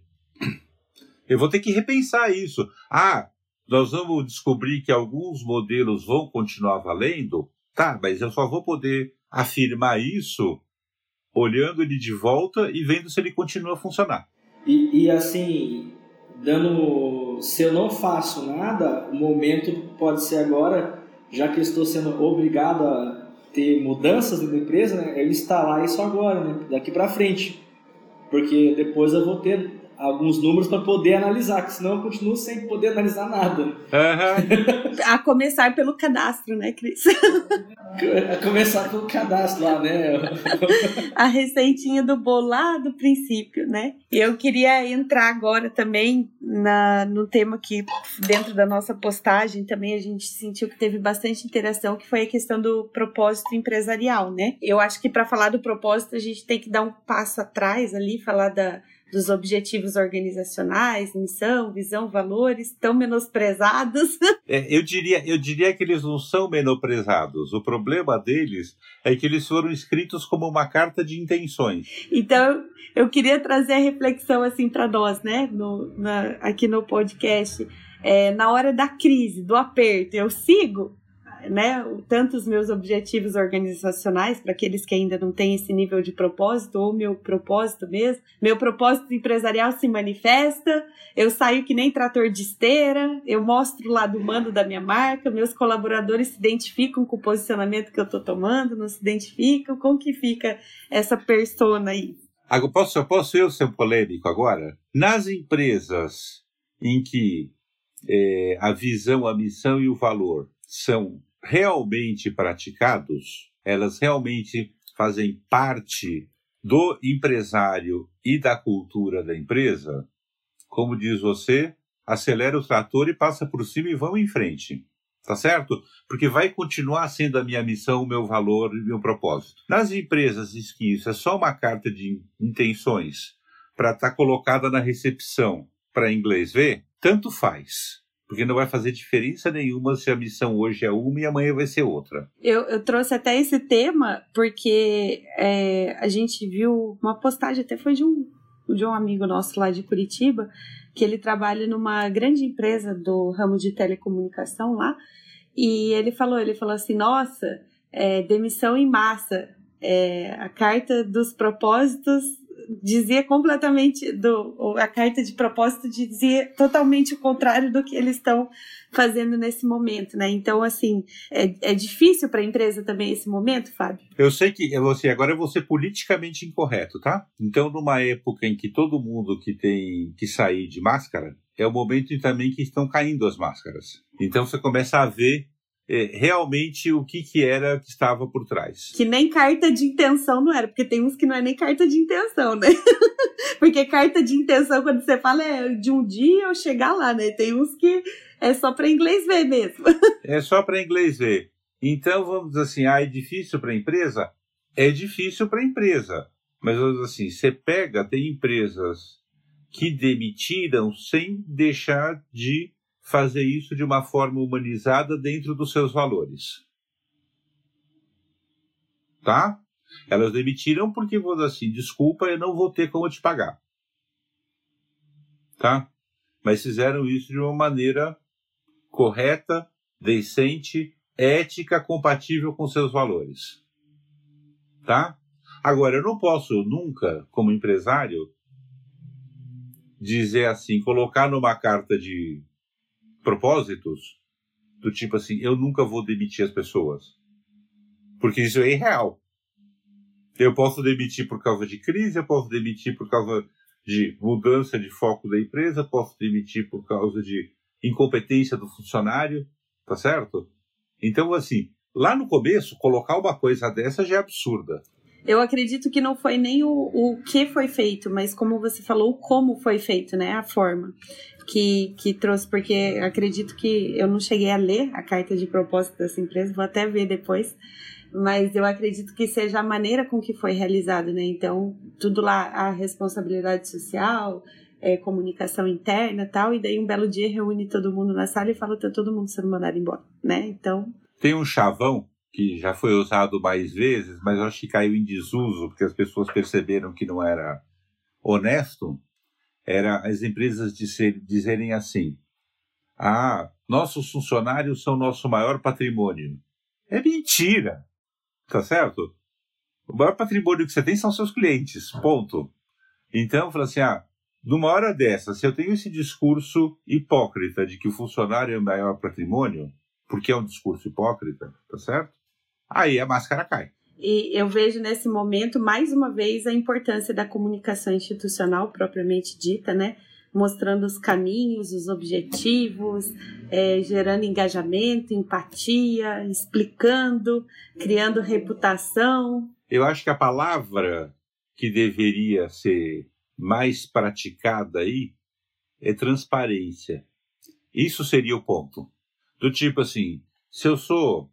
[SPEAKER 3] Eu vou ter que repensar isso. Ah, nós vamos descobrir que alguns modelos vão continuar valendo? Tá, mas eu só vou poder afirmar isso olhando ele de volta e vendo se ele continua a funcionar.
[SPEAKER 2] E, e assim, dando. Se eu não faço nada, o momento pode ser agora, já que eu estou sendo obrigado a ter mudanças na empresa, né, é instalar isso agora, né, daqui para frente. Porque depois eu vou ter alguns números para poder analisar, que senão eu continuo sem poder analisar nada. Uhum.
[SPEAKER 1] a começar pelo cadastro, né, Cris? [LAUGHS]
[SPEAKER 2] a começar pelo cadastro lá, né?
[SPEAKER 1] a receitinha do bolo lá do princípio, né? Eu queria entrar agora também na, no tema que dentro da nossa postagem também a gente sentiu que teve bastante interação, que foi a questão do propósito empresarial, né? Eu acho que para falar do propósito a gente tem que dar um passo atrás ali, falar da dos objetivos organizacionais, missão, visão, valores, tão menosprezados. [LAUGHS]
[SPEAKER 3] É, eu, diria, eu diria que eles não são menosprezados. O problema deles é que eles foram escritos como uma carta de intenções.
[SPEAKER 1] Então, eu queria trazer a reflexão assim para nós, né, no, na, aqui no podcast. É, na hora da crise, do aperto, eu sigo né, tanto os meus objetivos organizacionais, para aqueles que ainda não têm esse nível de propósito, ou meu propósito mesmo. Meu propósito empresarial se manifesta, eu saio que nem trator de esteira, eu mostro o lado humano da minha marca, meus colaboradores se identificam com o posicionamento que eu estou tomando, não se identificam, como que fica essa persona aí?
[SPEAKER 3] Agora, posso, posso eu ser polêmico agora? Nas empresas em que é, a visão, a missão e o valor são realmente praticados, elas realmente fazem parte do empresário e da cultura da empresa, como diz você, acelera o trator e passa por cima e vamos em frente. Tá certo? Porque vai continuar sendo a minha missão, o meu valor e o meu propósito. Nas empresas diz que isso é só uma carta de intenções para estar tá colocada na recepção para inglês ver, tanto faz porque não vai fazer diferença nenhuma se a missão hoje é uma e amanhã vai ser outra.
[SPEAKER 1] Eu, eu trouxe até esse tema porque é, a gente viu uma postagem, até foi de um, de um amigo nosso lá de Curitiba, que ele trabalha numa grande empresa do ramo de telecomunicação lá, e ele falou, ele falou assim, nossa, é, demissão em massa, é, a carta dos propósitos dizia completamente do a carta de propósito dizia totalmente o contrário do que eles estão fazendo nesse momento, né? Então, assim, é, é difícil para a empresa também esse momento, Fábio?
[SPEAKER 3] Eu sei que você agora eu vou ser politicamente incorreto, tá? Então, numa época em que todo mundo que tem que sair de máscara, é o momento também que estão caindo as máscaras. Então, você começa a ver realmente o que, que era que estava por trás.
[SPEAKER 1] Que nem carta de intenção não era, porque tem uns que não é nem carta de intenção, né? [LAUGHS] porque carta de intenção, quando você fala, é de um dia eu chegar lá, né? Tem uns que é só para inglês ver mesmo. [LAUGHS]
[SPEAKER 3] é só para inglês ver. Então, vamos dizer assim, ah, é difícil para a empresa? É difícil para a empresa. Mas, vamos assim, você pega, tem empresas que demitiram sem deixar de fazer isso de uma forma humanizada dentro dos seus valores. Tá? Elas demitiram porque vou assim, desculpa, eu não vou ter como te pagar. Tá? Mas fizeram isso de uma maneira correta, decente, ética, compatível com seus valores. Tá? Agora, eu não posso nunca, como empresário, dizer assim, colocar numa carta de propósitos do tipo assim, eu nunca vou demitir as pessoas. Porque isso é irreal. Eu posso demitir por causa de crise, eu posso demitir por causa de mudança de foco da empresa, posso demitir por causa de incompetência do funcionário, tá certo? Então, assim, lá no começo, colocar uma coisa dessa já é absurda.
[SPEAKER 1] Eu acredito que não foi nem o, o que foi feito, mas como você falou, como foi feito, né? A forma que, que trouxe, porque acredito que eu não cheguei a ler a carta de propósito dessa empresa, vou até ver depois, mas eu acredito que seja a maneira com que foi realizado, né? Então, tudo lá, a responsabilidade social, é, comunicação interna tal, e daí um belo dia reúne todo mundo na sala e fala, tá todo mundo sendo mandado embora, né? Então...
[SPEAKER 3] Tem um chavão que já foi usado mais vezes, mas acho que caiu em desuso, porque as pessoas perceberam que não era honesto, era as empresas dizer, dizerem assim, ah, nossos funcionários são nosso maior patrimônio. É mentira, tá certo? O maior patrimônio que você tem são seus clientes, ponto. Então, fala assim, ah, numa hora dessa, se eu tenho esse discurso hipócrita de que o funcionário é o maior patrimônio, porque é um discurso hipócrita, tá certo? Aí a máscara cai.
[SPEAKER 1] E eu vejo nesse momento, mais uma vez, a importância da comunicação institucional propriamente dita, né? Mostrando os caminhos, os objetivos, é, gerando engajamento, empatia, explicando, criando reputação.
[SPEAKER 3] Eu acho que a palavra que deveria ser mais praticada aí é transparência. Isso seria o ponto. Do tipo assim, se eu sou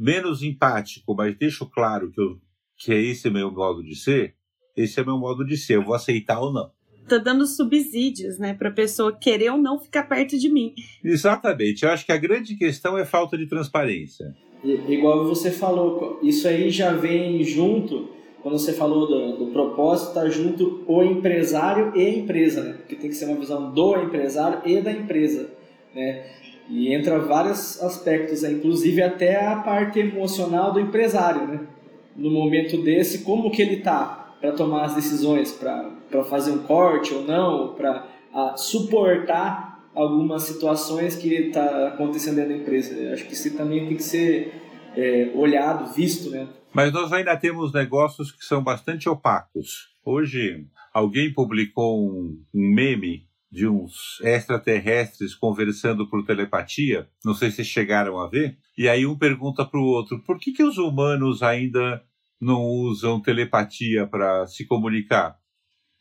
[SPEAKER 3] menos empático, mas deixo claro que, eu, que é esse meu modo de ser, esse é meu modo de ser, eu vou aceitar ou não.
[SPEAKER 1] Tô dando subsídios, né, para a pessoa querer ou não ficar perto de mim.
[SPEAKER 3] Exatamente. Eu acho que a grande questão é falta de transparência.
[SPEAKER 2] igual você falou, isso aí já vem junto quando você falou do, do propósito, está junto o empresário e a empresa, né? Porque tem que ser uma visão do empresário e da empresa, né? E entra vários aspectos, né? inclusive até a parte emocional do empresário, né? No momento desse, como que ele tá para tomar as decisões, para fazer um corte ou não, para suportar algumas situações que está acontecendo da empresa. Eu acho que isso também tem que ser é, olhado, visto, né?
[SPEAKER 3] Mas nós ainda temos negócios que são bastante opacos. Hoje, alguém publicou um, um meme de uns extraterrestres conversando por telepatia, não sei se chegaram a ver, e aí um pergunta para o outro: por que, que os humanos ainda não usam telepatia para se comunicar?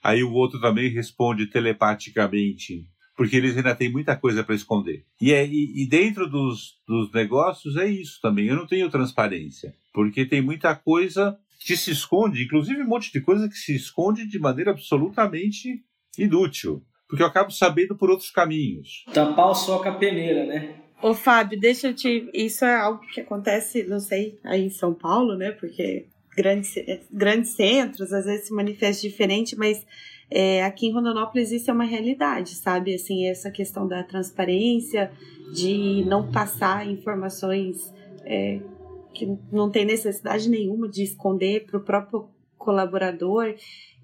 [SPEAKER 3] Aí o outro também responde telepaticamente porque eles ainda têm muita coisa para esconder. E, é, e, e dentro dos, dos negócios é isso também. Eu não tenho transparência, porque tem muita coisa que se esconde, inclusive um monte de coisa que se esconde de maneira absolutamente inútil, porque eu acabo sabendo por outros caminhos.
[SPEAKER 2] Tampar o sol com a peneira, né?
[SPEAKER 1] Ô, Fábio, deixa eu te. Isso é algo que acontece, não sei, aí em São Paulo, né? Porque grandes, grandes centros às vezes se manifesta diferente, mas é, aqui em Rondonópolis isso é uma realidade, sabe? Assim, essa questão da transparência, de não passar informações é, que não tem necessidade nenhuma de esconder para o próprio colaborador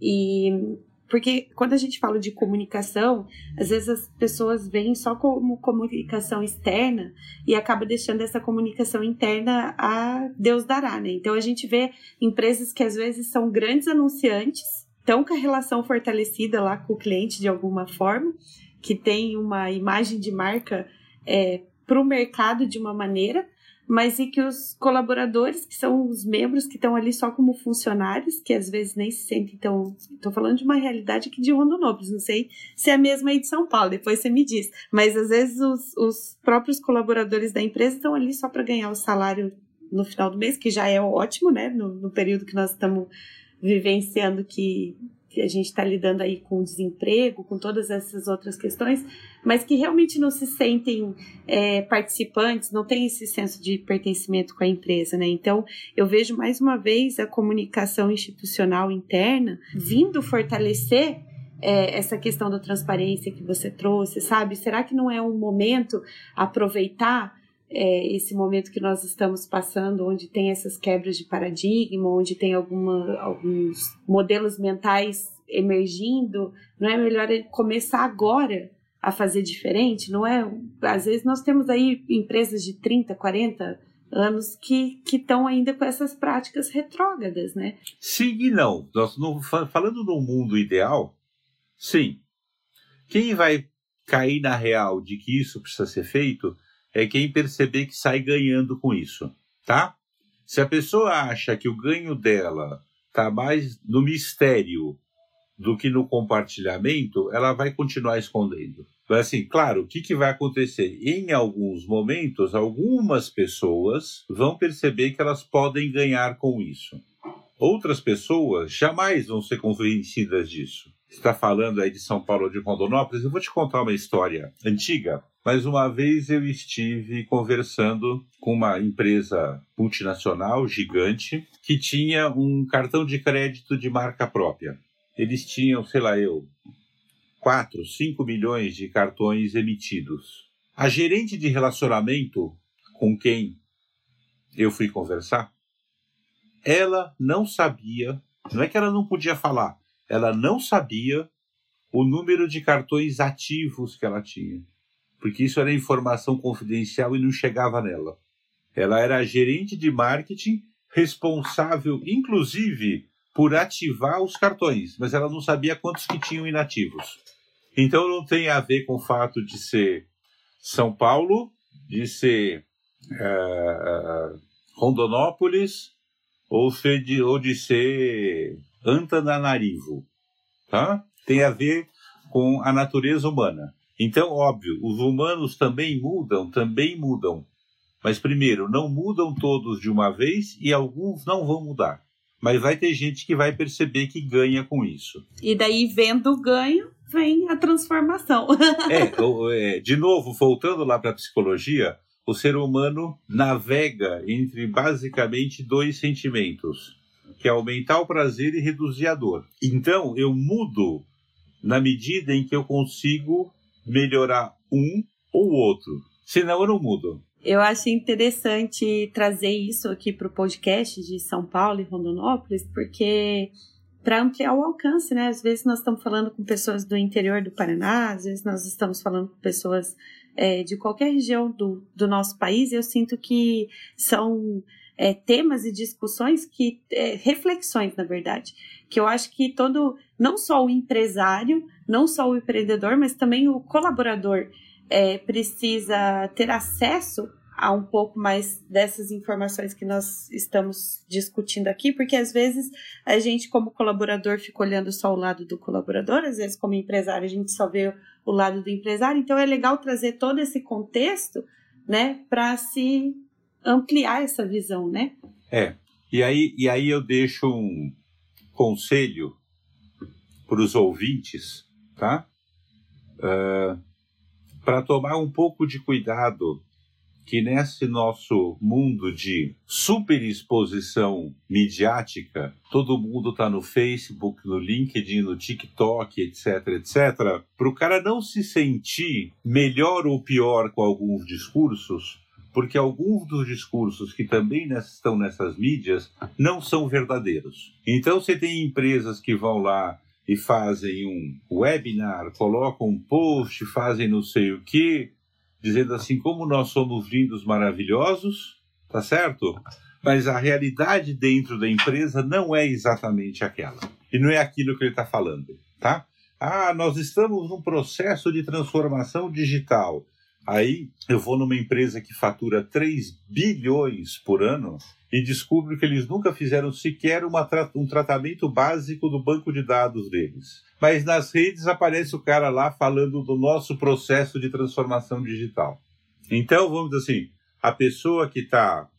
[SPEAKER 1] e porque quando a gente fala de comunicação, às vezes as pessoas veem só como comunicação externa e acaba deixando essa comunicação interna a Deus dará, né? Então a gente vê empresas que às vezes são grandes anunciantes estão com a relação fortalecida lá com o cliente de alguma forma, que tem uma imagem de marca é, para o mercado de uma maneira, mas e que os colaboradores, que são os membros que estão ali só como funcionários, que às vezes nem se sentem tão. Estou falando de uma realidade aqui de Rondonópolis, não sei se é a mesma aí de São Paulo, depois você me diz. Mas às vezes os, os próprios colaboradores da empresa estão ali só para ganhar o salário no final do mês, que já é ótimo, né? No, no período que nós estamos vivenciando que, que a gente está lidando aí com o desemprego, com todas essas outras questões, mas que realmente não se sentem é, participantes, não tem esse senso de pertencimento com a empresa, né? Então, eu vejo mais uma vez a comunicação institucional interna vindo fortalecer é, essa questão da transparência que você trouxe, sabe? Será que não é um momento aproveitar é, esse momento que nós estamos passando, onde tem essas quebras de paradigma, onde tem alguma, alguns modelos mentais emergindo, não é melhor começar agora a fazer diferente? Não é? Às vezes nós temos aí empresas de 30, 40 anos que estão ainda com essas práticas retrógradas, né?
[SPEAKER 3] Sim e não. Nós não falando no mundo ideal, sim. Quem vai cair na real de que isso precisa ser feito é quem perceber que sai ganhando com isso, tá? Se a pessoa acha que o ganho dela está mais no mistério do que no compartilhamento, ela vai continuar escondendo. Mas assim, claro, o que, que vai acontecer? Em alguns momentos, algumas pessoas vão perceber que elas podem ganhar com isso. Outras pessoas jamais vão ser convencidas disso. Está falando aí de São Paulo de Rondonópolis? Eu vou te contar uma história antiga. Mas uma vez eu estive conversando com uma empresa multinacional gigante que tinha um cartão de crédito de marca própria. Eles tinham, sei lá eu, 4, 5 milhões de cartões emitidos. A gerente de relacionamento com quem eu fui conversar, ela não sabia, não é que ela não podia falar, ela não sabia o número de cartões ativos que ela tinha, porque isso era informação confidencial e não chegava nela. Ela era a gerente de marketing responsável, inclusive, por ativar os cartões, mas ela não sabia quantos que tinham inativos. Então não tem a ver com o fato de ser São Paulo, de ser uh, Rondonópolis ou, ser de, ou de ser Antananarivo. Tá? Tem a ver com a natureza humana. Então, óbvio, os humanos também mudam, também mudam. Mas, primeiro, não mudam todos de uma vez e alguns não vão mudar. Mas vai ter gente que vai perceber que ganha com isso.
[SPEAKER 1] E daí, vendo o ganho, vem a transformação. [LAUGHS]
[SPEAKER 3] é, é, de novo, voltando lá para a psicologia, o ser humano navega entre basicamente dois sentimentos, que é aumentar o prazer e reduzir a dor. Então, eu mudo na medida em que eu consigo melhorar um ou outro. Senão, eu não mudo.
[SPEAKER 1] Eu achei interessante trazer isso aqui para o podcast de São Paulo e Rondonópolis, porque para ampliar o alcance, né? Às vezes nós estamos falando com pessoas do interior do Paraná, às vezes nós estamos falando com pessoas é, de qualquer região do, do nosso país. Eu sinto que são é, temas e discussões que é, reflexões, na verdade, que eu acho que todo, não só o empresário, não só o empreendedor, mas também o colaborador é, precisa ter acesso a um pouco mais dessas informações que nós estamos discutindo aqui, porque às vezes a gente, como colaborador, fica olhando só o lado do colaborador, às vezes, como empresário, a gente só vê o lado do empresário, então é legal trazer todo esse contexto, né, para se ampliar essa visão, né?
[SPEAKER 3] É, e aí, e aí eu deixo um conselho para os ouvintes, tá? Uh, para tomar um pouco de cuidado que nesse nosso mundo de superexposição midiática, todo mundo está no Facebook, no LinkedIn, no TikTok, etc, etc, para o cara não se sentir melhor ou pior com alguns discursos, porque alguns dos discursos que também estão nessas mídias não são verdadeiros. Então você tem empresas que vão lá e fazem um webinar, colocam um post, fazem não sei o que, dizendo assim como nós somos lindos, maravilhosos, tá certo? Mas a realidade dentro da empresa não é exatamente aquela. E não é aquilo que ele está falando, tá? Ah, nós estamos num processo de transformação digital. Aí eu vou numa empresa que fatura 3 bilhões por ano e descubro que eles nunca fizeram sequer um tratamento básico do banco de dados deles. Mas nas redes aparece o cara lá falando do nosso processo de transformação digital. Então, vamos dizer assim, a pessoa que está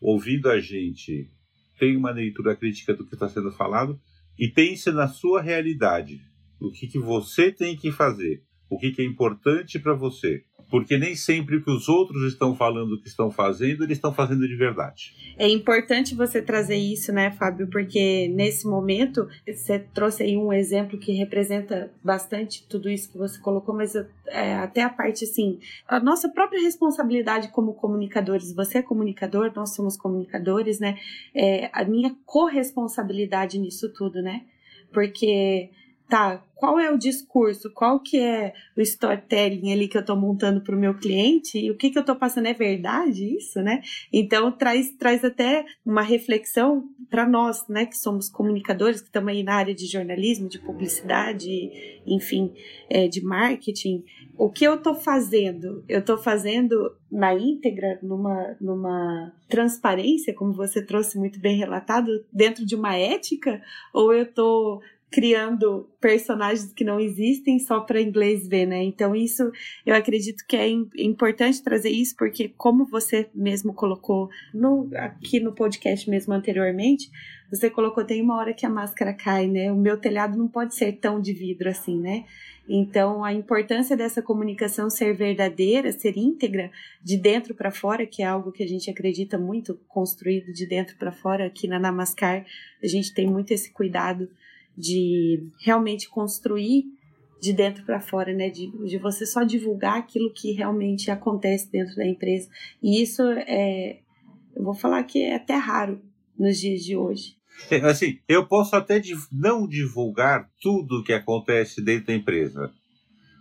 [SPEAKER 3] ouvindo a gente tem uma leitura crítica do que está sendo falado e pense na sua realidade. O que, que você tem que fazer? O que, que é importante para você? Porque nem sempre o que os outros estão falando que estão fazendo, eles estão fazendo de verdade.
[SPEAKER 1] É importante você trazer isso, né, Fábio, porque nesse momento você trouxe aí um exemplo que representa bastante tudo isso que você colocou, mas é, até a parte assim, a nossa própria responsabilidade como comunicadores, você é comunicador, nós somos comunicadores, né? É, a minha corresponsabilidade nisso tudo, né? Porque tá, qual é o discurso, qual que é o storytelling ali que eu estou montando para o meu cliente e o que, que eu estou passando é verdade isso, né? Então traz, traz até uma reflexão para nós, né, que somos comunicadores, que estamos aí na área de jornalismo, de publicidade, enfim, é, de marketing. O que eu estou fazendo? Eu estou fazendo na íntegra, numa, numa transparência, como você trouxe muito bem relatado, dentro de uma ética, ou eu estou criando personagens que não existem só para inglês ver, né? Então isso eu acredito que é importante trazer isso porque como você mesmo colocou no, aqui no podcast mesmo anteriormente, você colocou tem uma hora que a máscara cai, né? O meu telhado não pode ser tão de vidro assim, né? Então a importância dessa comunicação ser verdadeira, ser íntegra de dentro para fora, que é algo que a gente acredita muito construído de dentro para fora aqui na Namaskar, a gente tem muito esse cuidado de realmente construir de dentro para fora, né? De, de você só divulgar aquilo que realmente acontece dentro da empresa. E isso é, eu vou falar que é até raro nos dias de hoje. [LAUGHS]
[SPEAKER 3] Assim, eu posso até não divulgar tudo que acontece dentro da empresa,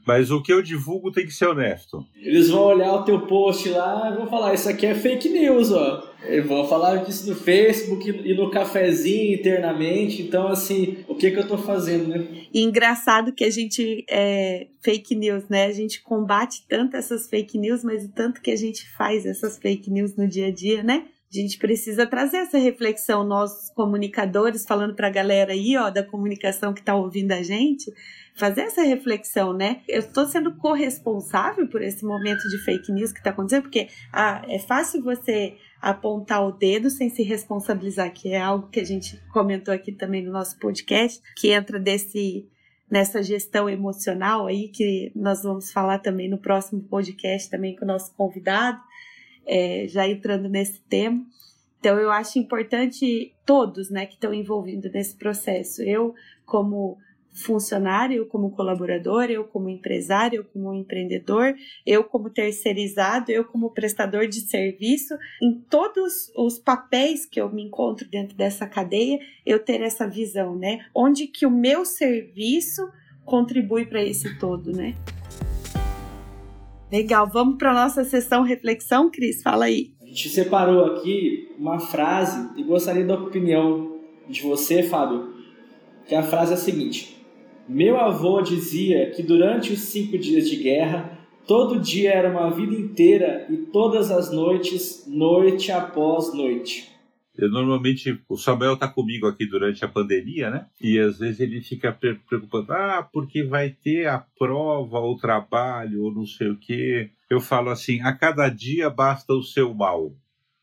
[SPEAKER 3] mas o que eu divulgo tem que ser honesto.
[SPEAKER 2] Eles vão olhar o teu post lá e vão falar: Isso aqui é fake news, ó. Eles vão falar disso no Facebook e no cafezinho internamente. Então, assim, o que, que eu tô fazendo, né?
[SPEAKER 1] E engraçado que a gente é fake news, né? A gente combate tanto essas fake news, mas o tanto que a gente faz essas fake news no dia a dia, né? A gente precisa trazer essa reflexão, nós comunicadores, falando para a galera aí, ó, da comunicação que está ouvindo a gente, fazer essa reflexão, né? Eu estou sendo corresponsável por esse momento de fake news que está acontecendo, porque ah, é fácil você apontar o dedo sem se responsabilizar, que é algo que a gente comentou aqui também no nosso podcast, que entra desse nessa gestão emocional aí que nós vamos falar também no próximo podcast também com o nosso convidado, é, já entrando nesse tema. Então eu acho importante todos, né, que estão envolvidos nesse processo. Eu como funcionário, eu como colaborador, eu como empresário, eu como empreendedor, eu como terceirizado, eu como prestador de serviço, em todos os papéis que eu me encontro dentro dessa cadeia, eu ter essa visão, né? Onde que o meu serviço contribui para esse todo, né? Legal, vamos para nossa sessão reflexão, Cris, fala aí.
[SPEAKER 2] A gente separou aqui uma frase e gostaria da opinião de você, Fábio, que a frase é a seguinte: meu avô dizia que durante os cinco dias de guerra, todo dia era uma vida inteira e todas as noites, noite após noite.
[SPEAKER 3] Eu, normalmente, o Samuel está comigo aqui durante a pandemia, né? E às vezes ele fica preocupado, ah, porque vai ter a prova, o trabalho, ou não sei o quê. Eu falo assim: a cada dia basta o seu mal,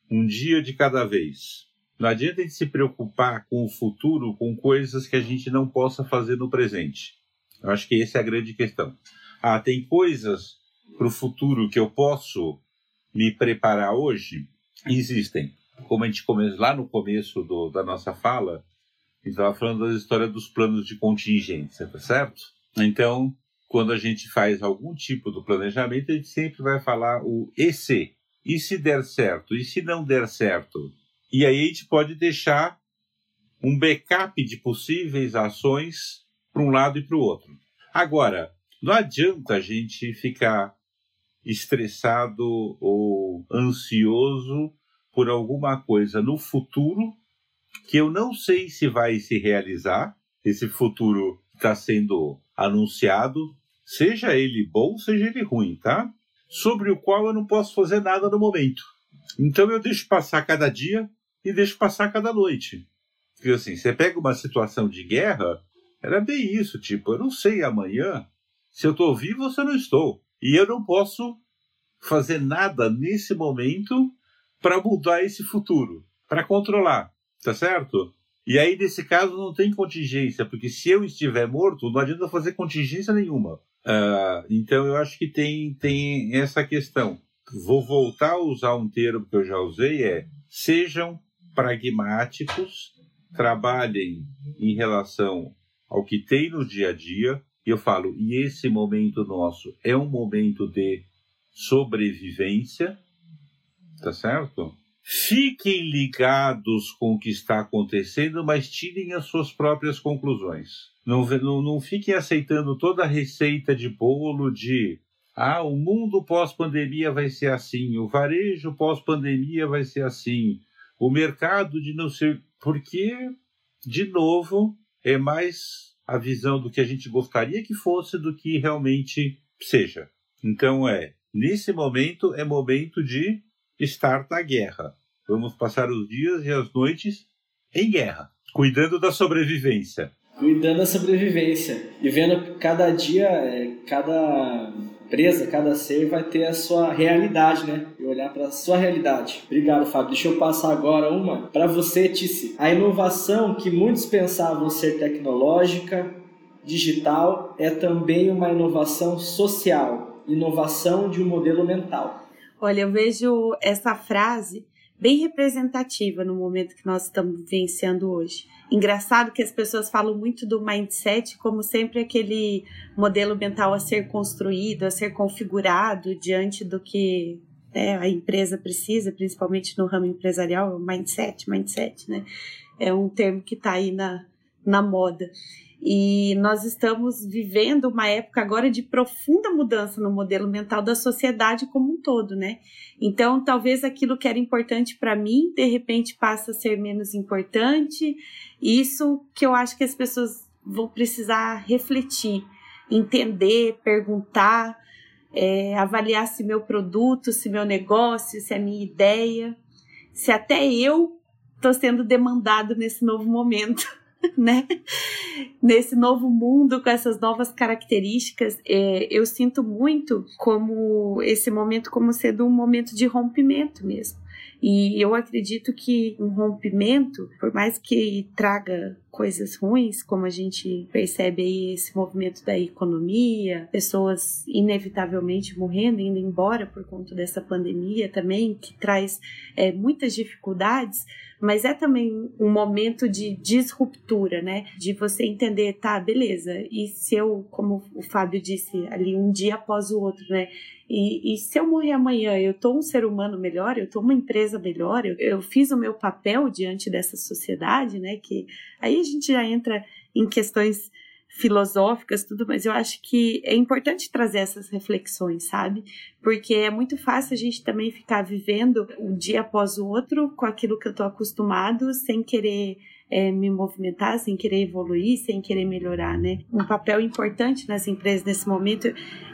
[SPEAKER 3] um dia de cada vez. Não adianta a gente se preocupar com o futuro, com coisas que a gente não possa fazer no presente. Eu acho que essa é a grande questão. Ah, tem coisas para o futuro que eu posso me preparar hoje? Existem. Como a gente começou lá no começo do, da nossa fala, a gente estava falando da história dos planos de contingência, tá certo? Então, quando a gente faz algum tipo do planejamento, a gente sempre vai falar o e se. E se der certo? E se não der certo? E aí a gente pode deixar um backup de possíveis ações para um lado e para o outro. Agora, não adianta a gente ficar estressado ou ansioso por alguma coisa no futuro que eu não sei se vai se realizar. Esse futuro está sendo anunciado, seja ele bom, seja ele ruim, tá? Sobre o qual eu não posso fazer nada no momento. Então eu deixo passar cada dia e deixo passar cada noite. Porque assim, você pega uma situação de guerra, era bem isso, tipo, eu não sei amanhã se eu estou vivo ou se eu não estou. E eu não posso fazer nada nesse momento para mudar esse futuro, para controlar, tá certo? E aí, nesse caso, não tem contingência, porque se eu estiver morto, não adianta fazer contingência nenhuma. Uh, então, eu acho que tem, tem essa questão. Vou voltar a usar um termo que eu já usei, é sejam pragmáticos, trabalhem em relação ao que tem no dia a dia. E eu falo, e esse momento nosso é um momento de sobrevivência, tá certo? Fiquem ligados com o que está acontecendo, mas tirem as suas próprias conclusões. Não, não, não fiquem aceitando toda a receita de bolo de ah, o mundo pós-pandemia vai ser assim, o varejo pós-pandemia vai ser assim, o mercado de não ser. Porque, de novo, é mais a visão do que a gente gostaria que fosse do que realmente seja. Então é, nesse momento é momento de estar na guerra. Vamos passar os dias e as noites em guerra, cuidando da sobrevivência
[SPEAKER 2] cuidando da sobrevivência e vendo cada dia, é, cada empresa, cada ser vai ter a sua realidade, né? E olhar para a sua realidade. Obrigado, Fábio. Deixa eu passar agora uma para você, Tice. A inovação que muitos pensavam ser tecnológica, digital, é também uma inovação social, inovação de um modelo mental.
[SPEAKER 1] Olha, eu vejo essa frase bem representativa no momento que nós estamos vivenciando hoje. Engraçado que as pessoas falam muito do mindset como sempre aquele modelo mental a ser construído, a ser configurado diante do que né, a empresa precisa, principalmente no ramo empresarial, mindset, mindset, né? É um termo que está aí na, na moda. E nós estamos vivendo uma época agora de profunda mudança no modelo mental da sociedade como um todo, né? Então, talvez aquilo que era importante para mim, de repente passa a ser menos importante. Isso que eu acho que as pessoas vão precisar refletir, entender, perguntar, é, avaliar se meu produto, se meu negócio, se a minha ideia, se até eu estou sendo demandado nesse novo momento. [LAUGHS] né? Nesse novo mundo, com essas novas características, é, eu sinto muito como esse momento como sendo um momento de rompimento mesmo. E eu acredito que um rompimento, por mais que traga coisas ruins, como a gente percebe aí esse movimento da economia, pessoas inevitavelmente morrendo, indo embora por conta dessa pandemia também, que traz é, muitas dificuldades, mas é também um momento de disruptura, né? De você entender, tá, beleza, e se eu, como o Fábio disse ali, um dia após o outro, né? E, e se eu morrer amanhã, eu tô um ser humano melhor, eu tô uma empresa melhor, eu, eu fiz o meu papel diante dessa sociedade, né? Que aí a gente já entra em questões filosóficas, tudo, mas eu acho que é importante trazer essas reflexões, sabe? Porque é muito fácil a gente também ficar vivendo um dia após o outro com aquilo que eu tô acostumado, sem querer é, me movimentar, sem querer evoluir, sem querer melhorar, né? Um papel importante nas empresas nesse momento.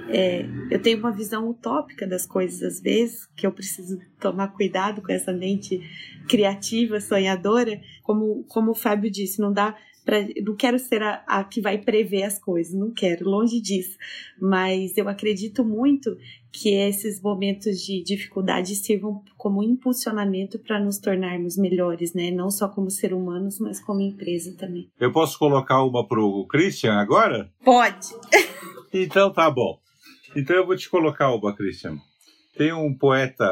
[SPEAKER 1] É, eu tenho uma visão utópica das coisas às vezes, que eu preciso tomar cuidado com essa mente criativa, sonhadora. Como, como o Fábio disse, não dá Pra, não quero ser a, a, que vai prever as coisas, não quero, longe disso. Mas eu acredito muito que esses momentos de dificuldade sirvam como impulsionamento para nos tornarmos melhores, né? Não só como ser humanos, mas como empresa também.
[SPEAKER 3] Eu posso colocar uma para o Christian agora?
[SPEAKER 1] Pode. [LAUGHS]
[SPEAKER 3] então tá bom. Então eu vou te colocar uma, Christian. Tem um poeta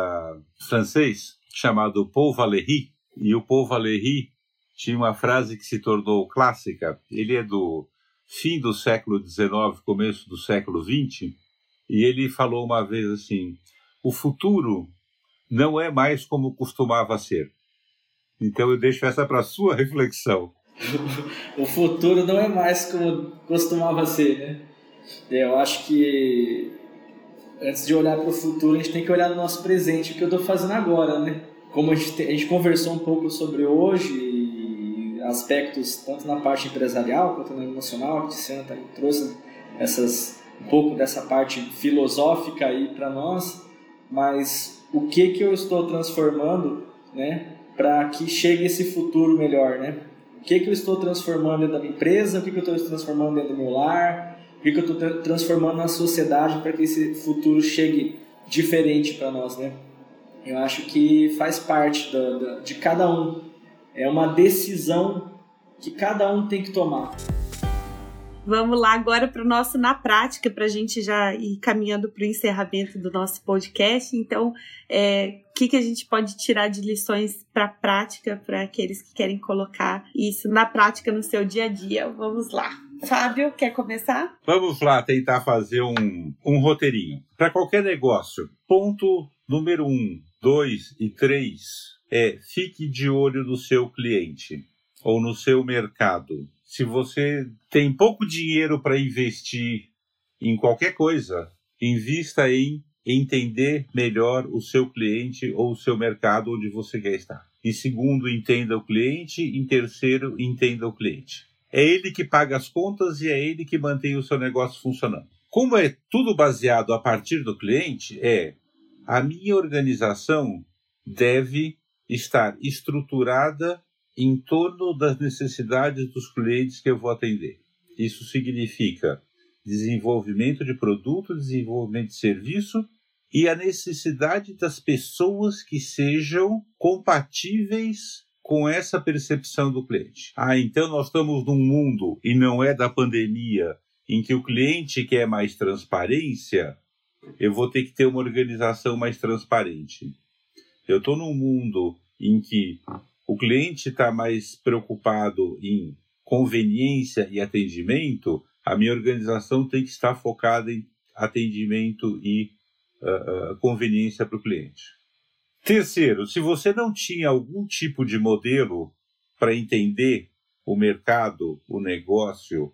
[SPEAKER 3] francês chamado Paul Valéry, e o Paul Valéry tinha uma frase que se tornou clássica. Ele é do fim do século XIX, começo do século XX, e ele falou uma vez assim: o futuro não é mais como costumava ser. Então eu deixo essa para sua reflexão. [LAUGHS]
[SPEAKER 2] o futuro não é mais como costumava ser, né? Eu acho que antes de olhar para o futuro, a gente tem que olhar no nosso presente, o que eu estou fazendo agora, né? Como a gente, a gente conversou um pouco sobre hoje, aspectos tanto na parte empresarial quanto na emocional, a Tiziana também trouxe essas, um pouco dessa parte filosófica aí para nós, mas o que que eu estou transformando, né, para que chegue esse futuro melhor, né? O que que eu estou transformando dentro da minha empresa, o que que eu estou transformando dentro do meu lar, o que que eu estou transformando na sociedade para que esse futuro chegue diferente para nós, né? Eu acho que faz parte da, da, de cada um é uma decisão que cada um tem que tomar.
[SPEAKER 1] Vamos lá agora para o nosso na prática, para a gente já ir caminhando para o encerramento do nosso podcast. Então, o é, que, que a gente pode tirar de lições para a prática para aqueles que querem colocar isso na prática no seu dia a dia? Vamos lá. Fábio, quer começar?
[SPEAKER 3] Vamos lá tentar fazer um, um roteirinho. Para qualquer negócio, ponto número um, dois e três é fique de olho no seu cliente ou no seu mercado. se você tem pouco dinheiro para investir em qualquer coisa, invista em entender melhor o seu cliente ou o seu mercado onde você quer estar. Em segundo, entenda o cliente. Em terceiro, entenda o cliente. É ele que paga as contas e é ele que mantém o seu negócio funcionando. Como é tudo baseado a partir do cliente, é a minha organização deve estar estruturada em torno das necessidades dos clientes que eu vou atender. Isso significa desenvolvimento de produto, desenvolvimento de serviço e a necessidade das pessoas que sejam compatíveis com essa percepção do cliente. Ah, então nós estamos num mundo, e não é da pandemia, em que o cliente quer mais transparência, eu vou ter que ter uma organização mais transparente. Eu estou num mundo em que o cliente está mais preocupado em conveniência e atendimento, a minha organização tem que estar focada em atendimento e uh, uh, conveniência para o cliente. Terceiro, se você não tinha algum tipo de modelo para entender o mercado, o negócio,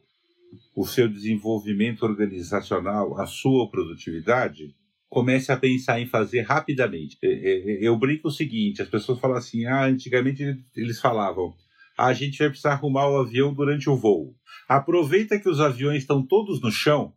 [SPEAKER 3] o seu desenvolvimento organizacional, a sua produtividade, comece a pensar em fazer rapidamente. É, é, é, eu brinco o seguinte: as pessoas falam assim, ah, antigamente eles falavam, ah, a gente vai precisar arrumar o avião durante o voo. Aproveita que os aviões estão todos no chão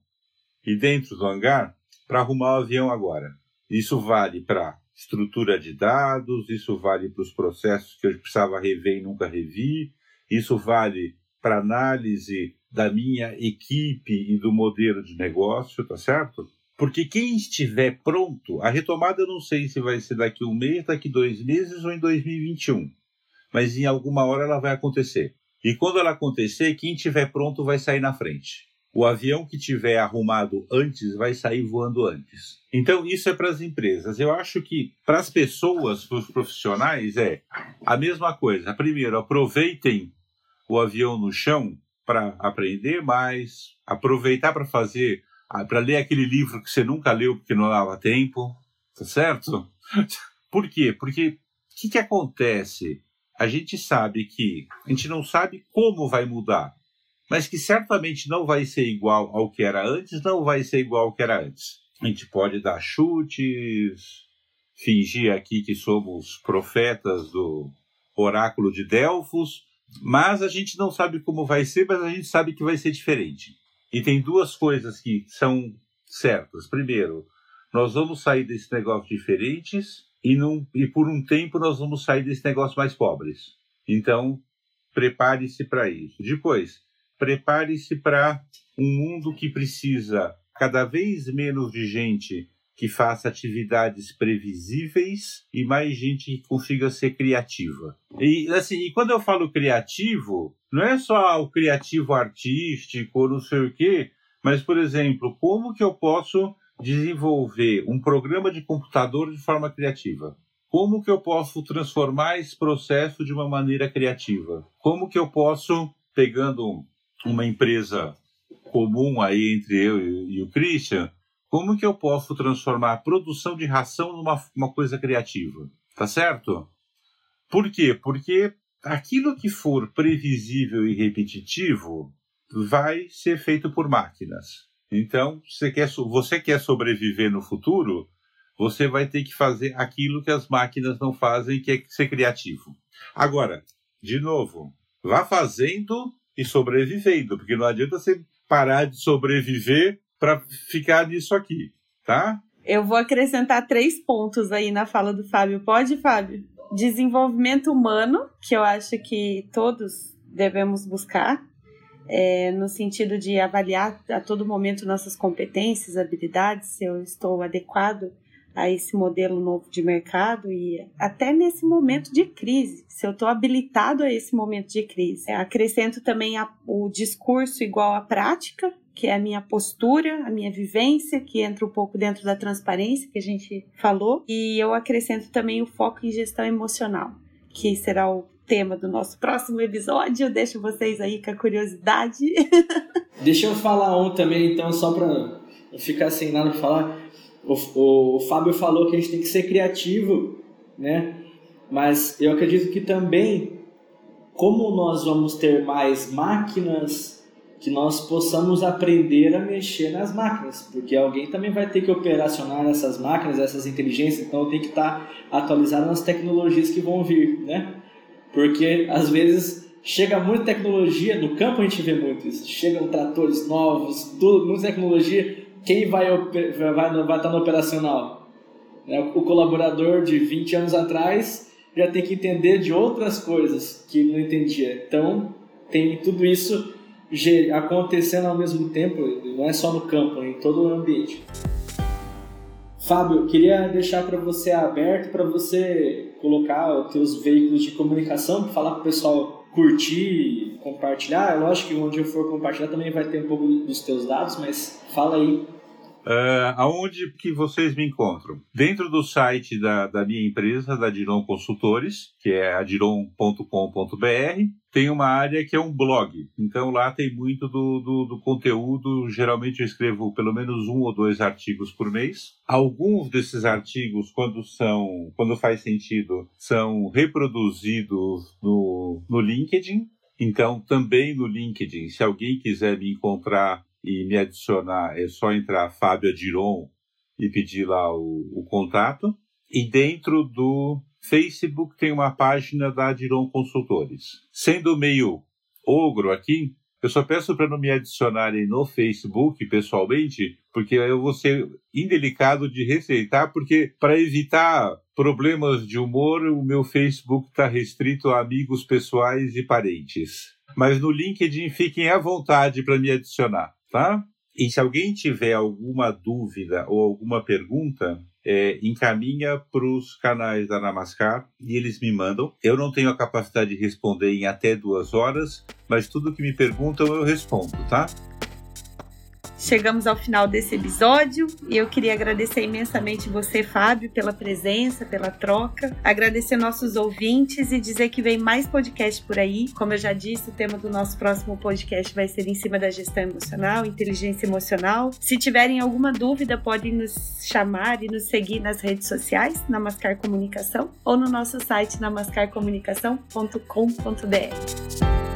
[SPEAKER 3] e dentro do hangar para arrumar o avião agora. Isso vale para estrutura de dados, isso vale para os processos que eu precisava rever e nunca revi, isso vale para análise da minha equipe e do modelo de negócio, tá certo? Porque quem estiver pronto, a retomada eu não sei se vai ser daqui um mês, daqui dois meses ou em 2021, mas em alguma hora ela vai acontecer. E quando ela acontecer, quem estiver pronto vai sair na frente. O avião que tiver arrumado antes vai sair voando antes. Então, isso é para as empresas. Eu acho que para as pessoas, para os profissionais, é a mesma coisa. Primeiro, aproveitem o avião no chão para aprender mais, aproveitar para fazer, para ler aquele livro que você nunca leu porque não dava tempo, tá certo? [LAUGHS] Por quê? Porque o que, que acontece? A gente sabe que a gente não sabe como vai mudar, mas que certamente não vai ser igual ao que era antes, não vai ser igual ao que era antes. A gente pode dar chutes, fingir aqui que somos profetas do oráculo de Delfos, mas a gente não sabe como vai ser, mas a gente sabe que vai ser diferente. E tem duas coisas que são certas. Primeiro, nós vamos sair desse negócio diferentes e, num, e por um tempo nós vamos sair desse negócio mais pobres. Então, prepare-se para isso. Depois, prepare-se para um mundo que precisa cada vez menos de gente que faça atividades previsíveis e mais gente que consiga ser criativa. E assim, e quando eu falo criativo, não é só o criativo artístico ou não sei o quê, mas por exemplo, como que eu posso desenvolver um programa de computador de forma criativa? Como que eu posso transformar esse processo de uma maneira criativa? Como que eu posso, pegando uma empresa comum aí entre eu e o Christian, como que eu posso transformar a produção de ração numa uma coisa criativa? Tá certo? Por quê? Porque aquilo que for previsível e repetitivo vai ser feito por máquinas. Então, você quer, você quer sobreviver no futuro, você vai ter que fazer aquilo que as máquinas não fazem, que é ser criativo. Agora, de novo, vá fazendo e sobrevivendo, porque não adianta você parar de sobreviver para ficar nisso aqui, tá?
[SPEAKER 1] Eu vou acrescentar três pontos aí na fala do Fábio. Pode, Fábio? Desenvolvimento humano, que eu acho que todos devemos buscar, é, no sentido de avaliar a todo momento nossas competências, habilidades, se eu estou adequado a esse modelo novo de mercado e até nesse momento de crise, se eu estou habilitado a esse momento de crise. Acrescento também a, o discurso igual à prática, que é a minha postura, a minha vivência, que entra um pouco dentro da transparência que a gente falou, e eu acrescento também o foco em gestão emocional, que será o tema do nosso próximo episódio. Eu deixo vocês aí com a curiosidade. [LAUGHS]
[SPEAKER 2] Deixa eu falar um também, então, só para ficar sem nada para falar. O, o, o Fábio falou que a gente tem que ser criativo, né? Mas eu acredito que também como nós vamos ter mais máquinas, que nós possamos aprender a mexer nas máquinas, porque alguém também vai ter que operacionar essas máquinas, essas inteligências, então tem que estar atualizado nas tecnologias que vão vir, né? Porque às vezes chega muita tecnologia, no campo a gente vê muito isso, chegam tratores novos, tudo, muita tecnologia, quem vai, vai, vai estar no operacional? Né? O colaborador de 20 anos atrás já tem que entender de outras coisas que não entendia. Então, tem tudo isso acontecendo ao mesmo tempo, não é só no campo, é em todo o ambiente. Fábio, queria deixar para você aberto para você colocar os seus veículos de comunicação, falar para o pessoal curtir, compartilhar. É lógico que onde eu for compartilhar também vai ter um pouco dos teus dados, mas fala aí
[SPEAKER 3] Uh, aonde que vocês me encontram? Dentro do site da, da minha empresa, da Diron Consultores, que é adiron.com.br, tem uma área que é um blog. Então lá tem muito do, do, do, conteúdo. Geralmente eu escrevo pelo menos um ou dois artigos por mês. Alguns desses artigos, quando são, quando faz sentido, são reproduzidos no, no LinkedIn. Então também no LinkedIn, se alguém quiser me encontrar e me adicionar, é só entrar Fábio Adiron e pedir lá o, o contato. E dentro do Facebook tem uma página da Adiron Consultores. Sendo meio ogro aqui, eu só peço para não me adicionarem no Facebook pessoalmente, porque eu vou ser indelicado de receitar, porque para evitar problemas de humor, o meu Facebook está restrito a amigos pessoais e parentes. Mas no LinkedIn fiquem à vontade para me adicionar tá? E se alguém tiver alguma dúvida ou alguma pergunta, é, encaminha para os canais da Namaskar e eles me mandam. Eu não tenho a capacidade de responder em até duas horas, mas tudo que me perguntam eu respondo, tá?
[SPEAKER 1] Chegamos ao final desse episódio e eu queria agradecer imensamente você, Fábio, pela presença, pela troca, agradecer nossos ouvintes e dizer que vem mais podcast por aí. Como eu já disse, o tema do nosso próximo podcast vai ser em cima da gestão emocional, inteligência emocional. Se tiverem alguma dúvida, podem nos chamar e nos seguir nas redes sociais, na Mascar Comunicação, ou no nosso site namascarcomunicação.com.br.